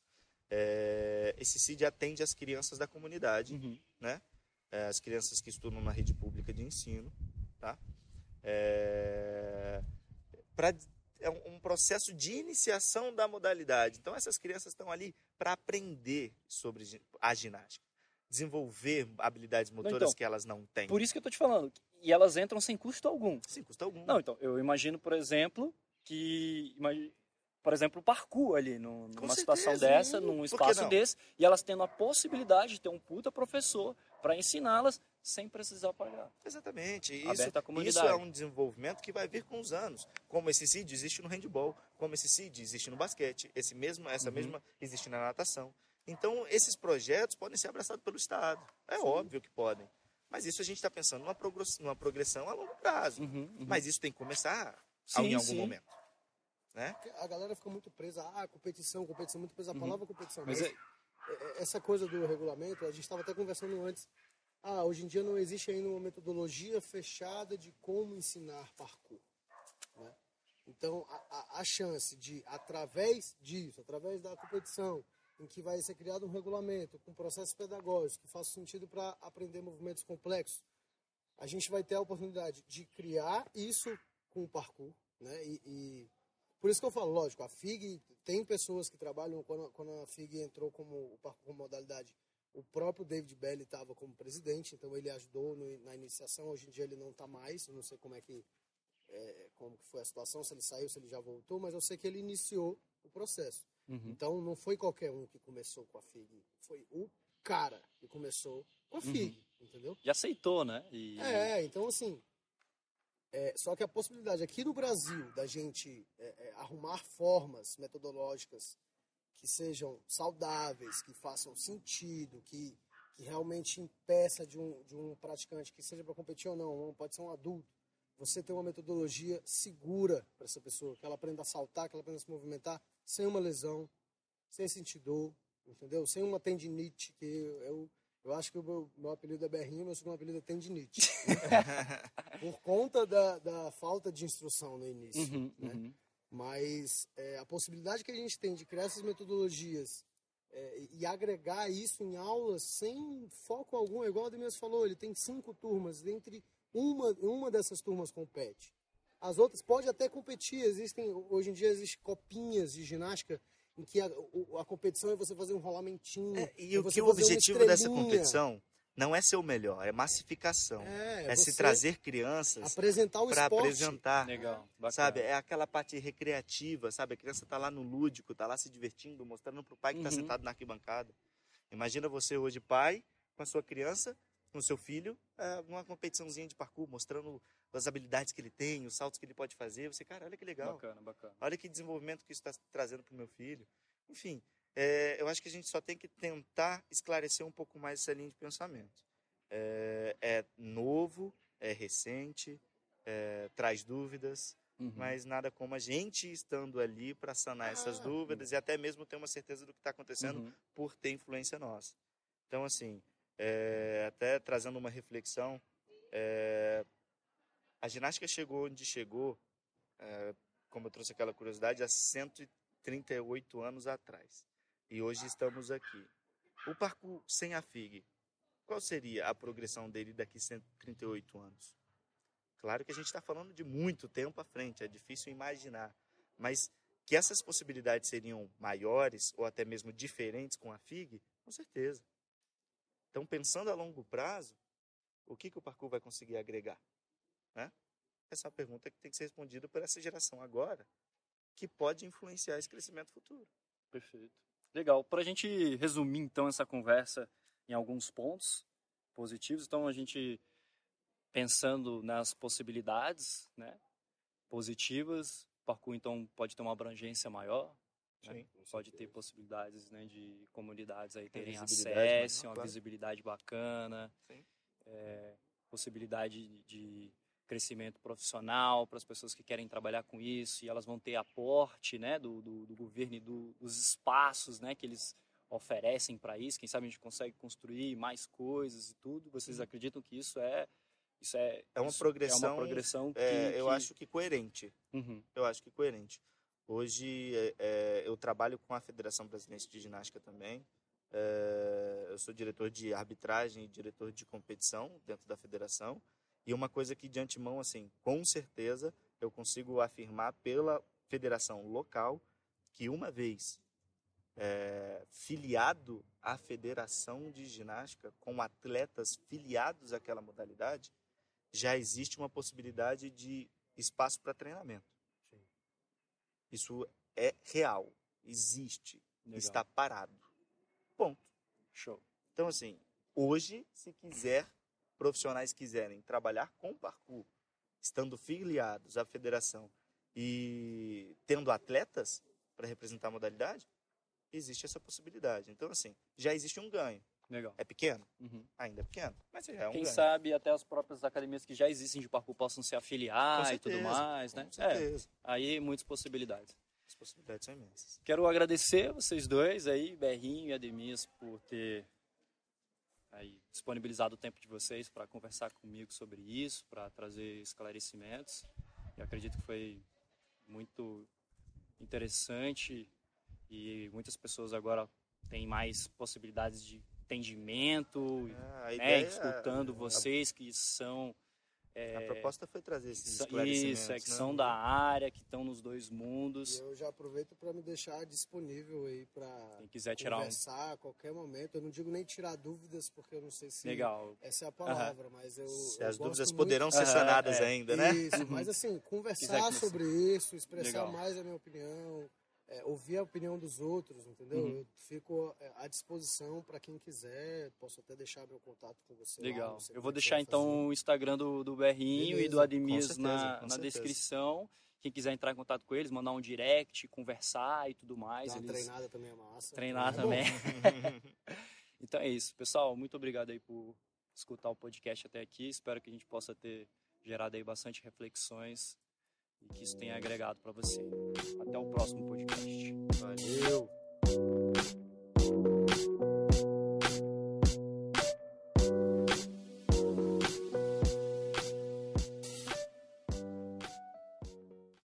É, esse CID atende as crianças da comunidade, uhum. né? É, as crianças que estudam na rede pública de ensino, tá? É, pra, é um processo de iniciação da modalidade. Então, essas crianças estão ali para aprender sobre a ginástica desenvolver habilidades motoras então, que elas não têm. Por isso que eu estou te falando. E elas entram sem custo algum. Sem custo algum. Não, então, eu imagino, por exemplo, que. Por exemplo, o parkour ali, numa certeza, situação dessa, num espaço desse, e elas tendo a possibilidade de ter um puta professor para ensiná-las sem precisar pagar. Exatamente. Isso, isso é um desenvolvimento que vai vir com os anos. Como esse CID existe no handball, como esse CID existe no basquete, esse mesmo, essa uhum. mesma existe na natação. Então, esses projetos podem ser abraçados pelo Estado. É Sim. óbvio que podem. Mas isso a gente está pensando numa progressão, numa progressão a longo prazo. Uhum, uhum. Mas isso tem que começar sim, em algum sim. momento. Né? A galera fica muito presa à competição, competição, muito presa à uhum. palavra competição. Mas, Mas é... é essa coisa do regulamento, a gente estava até conversando antes. Ah, hoje em dia não existe ainda uma metodologia fechada de como ensinar parkour. Né? Então, a, a, a chance de, através disso, através da competição, em que vai ser criado um regulamento com processos pedagógicos que façam sentido para aprender movimentos complexos, a gente vai ter a oportunidade de criar isso com o parkour, né? E, e por isso que eu falo, lógico, a FIG tem pessoas que trabalham quando, quando a FIG entrou como o parkour como modalidade. O próprio David Belly estava como presidente, então ele ajudou no, na iniciação. Hoje em dia ele não está mais, eu não sei como é que é, como que foi a situação, se ele saiu, se ele já voltou, mas eu sei que ele iniciou o processo. Uhum. Então não foi qualquer um que começou com a FIG, foi o cara que começou com a FIG, uhum. entendeu? E aceitou, né? E... É, então assim. É, só que a possibilidade aqui no Brasil da gente é, é, arrumar formas metodológicas que sejam saudáveis, que façam sentido, que, que realmente impeça de um, de um praticante, que seja para competir ou não, pode ser um adulto, você ter uma metodologia segura para essa pessoa, que ela aprenda a saltar, que ela aprenda a se movimentar, sem uma lesão, sem sentir dor, entendeu? Sem uma tendinite, que eu, eu acho que o meu, meu apelido é Berrinho, meu segundo apelido é tendinite. [laughs] Por conta da, da falta de instrução no início, uhum, né? Uhum. Mas é, a possibilidade que a gente tem de criar essas metodologias é, e agregar isso em aulas sem foco algum, igual o Ademias falou, ele tem cinco turmas, dentre uma, uma dessas turmas compete. As outras pode até competir, existem, hoje em dia existem copinhas de ginástica em que a, o- a competição é você fazer um rolamentinho. É, e é o você que o objetivo dessa competição não é ser o melhor, é massificação. É, É, se trazer crianças apresentar o para esporte. apresentar. Legal, bacana. Sabe, é aquela parte recreativa, sabe? A criança tá lá no lúdico, tá lá se divertindo, mostrando pro pai que tá Uhum. sentado na arquibancada. Imagina você hoje, pai, com a sua criança, com o seu filho, é, numa competiçãozinha de parkour, mostrando as habilidades que ele tem, os saltos que ele pode fazer. Você, cara, olha que legal. Bacana, bacana. Olha que desenvolvimento que isso está trazendo pro meu filho. Enfim, é, eu acho que a gente só tem que tentar esclarecer um pouco mais essa linha de pensamento. É, é novo, é recente, é, traz dúvidas, Uhum. mas nada como a gente estando ali para sanar essas Ah, dúvidas e até mesmo ter uma certeza do que está acontecendo Uhum. por ter influência nossa. Então, assim, é, até trazendo uma reflexão, é, a ginástica chegou onde chegou, é, como eu trouxe aquela curiosidade, há 138 anos atrás. E hoje estamos aqui. O parkour sem a FIG, qual seria a progressão dele daqui 138 anos? Claro que a gente está falando de muito tempo à frente, é difícil imaginar. Mas que essas possibilidades seriam maiores ou até mesmo diferentes com a FIG, com certeza. Então, pensando a longo prazo, o que, que o parkour vai conseguir agregar? Né? Essa é uma pergunta que tem que ser respondida por essa geração agora, que pode influenciar esse crescimento futuro. Perfeito. Legal. Para a gente resumir então essa conversa em alguns pontos positivos, então a gente pensando nas possibilidades, né, positivas, o parkour então pode ter uma abrangência maior, né? Sim, pode ter possibilidades, né, de comunidades aí terem acesso, maior, uma claro. visibilidade bacana, Sim. é, possibilidade de crescimento profissional para as pessoas que querem trabalhar com isso e elas vão ter aporte né, do, do, do governo e do, dos espaços né, que eles oferecem para isso. Quem sabe a gente consegue construir mais coisas e tudo. Vocês acreditam que isso é isso é É uma isso progressão, É uma progressão que, É, eu que- acho que coerente. Uhum, Eu acho que coerente. Hoje é, é, eu trabalho com a Federação Brasileira de Ginástica também. É, eu sou diretor de arbitragem e diretor de competição dentro da federação. E uma coisa que de antemão, assim, com certeza, eu consigo afirmar pela federação local que uma vez é, filiado à federação de ginástica, com atletas filiados àquela modalidade, já existe uma possibilidade de espaço para treinamento. Isso é real, existe, legal. está parado. Ponto. Show. Então, assim, hoje, se quiser, profissionais quiserem trabalhar com parkour, estando filiados à federação e tendo atletas para representar a modalidade, existe essa possibilidade. Então, assim, já existe um ganho. Legal. É pequeno? Uhum. Ainda é pequeno, mas já é um Quem ganho. sabe até as próprias academias que já existem de parkour possam se afiliar e tudo certeza, mais, né? Com É, certeza. aí muitas possibilidades. As possibilidades são imensas. Quero agradecer vocês dois aí, Berrinho e Ademias, por ter aí, disponibilizado o tempo de vocês para conversar comigo sobre isso, para trazer esclarecimentos. Eu acredito que foi muito interessante e muitas pessoas agora têm mais possibilidades de entendimento, É, né, escutando vocês que são a proposta foi trazer esses esclarecimentos. Isso, é que né? são da área, que estão nos dois E mundos. eu já aproveito para me deixar disponível aí para tirar um. conversar a qualquer momento. Eu não digo nem tirar dúvidas, porque eu não sei se Legal. essa é a palavra, mas eu. Se eu as gosto dúvidas muito- poderão ser sanadas é. ainda, né? Isso, mas assim, [laughs] conversar sobre isso, expressar Legal. mais a minha opinião, é, ouvir a opinião dos outros, entendeu? Uhum. Eu fico é, à disposição para quem quiser. Posso até deixar meu contato com você. lá, Legal. sei Eu vou deixar então o Instagram do, do Berrinho e do Beleza, Ademias certeza, na, na descrição. Quem quiser entrar em contato com eles, mandar um direct, conversar e tudo mais. Dar uma eles- treinada também é massa. Treinar bom. também. [laughs] Então é isso. Pessoal, muito obrigado aí por escutar o podcast até aqui. Espero que a gente possa ter gerado aí bastante reflexões e que isso tenha agregado para você. Até o próximo podcast. Valeu.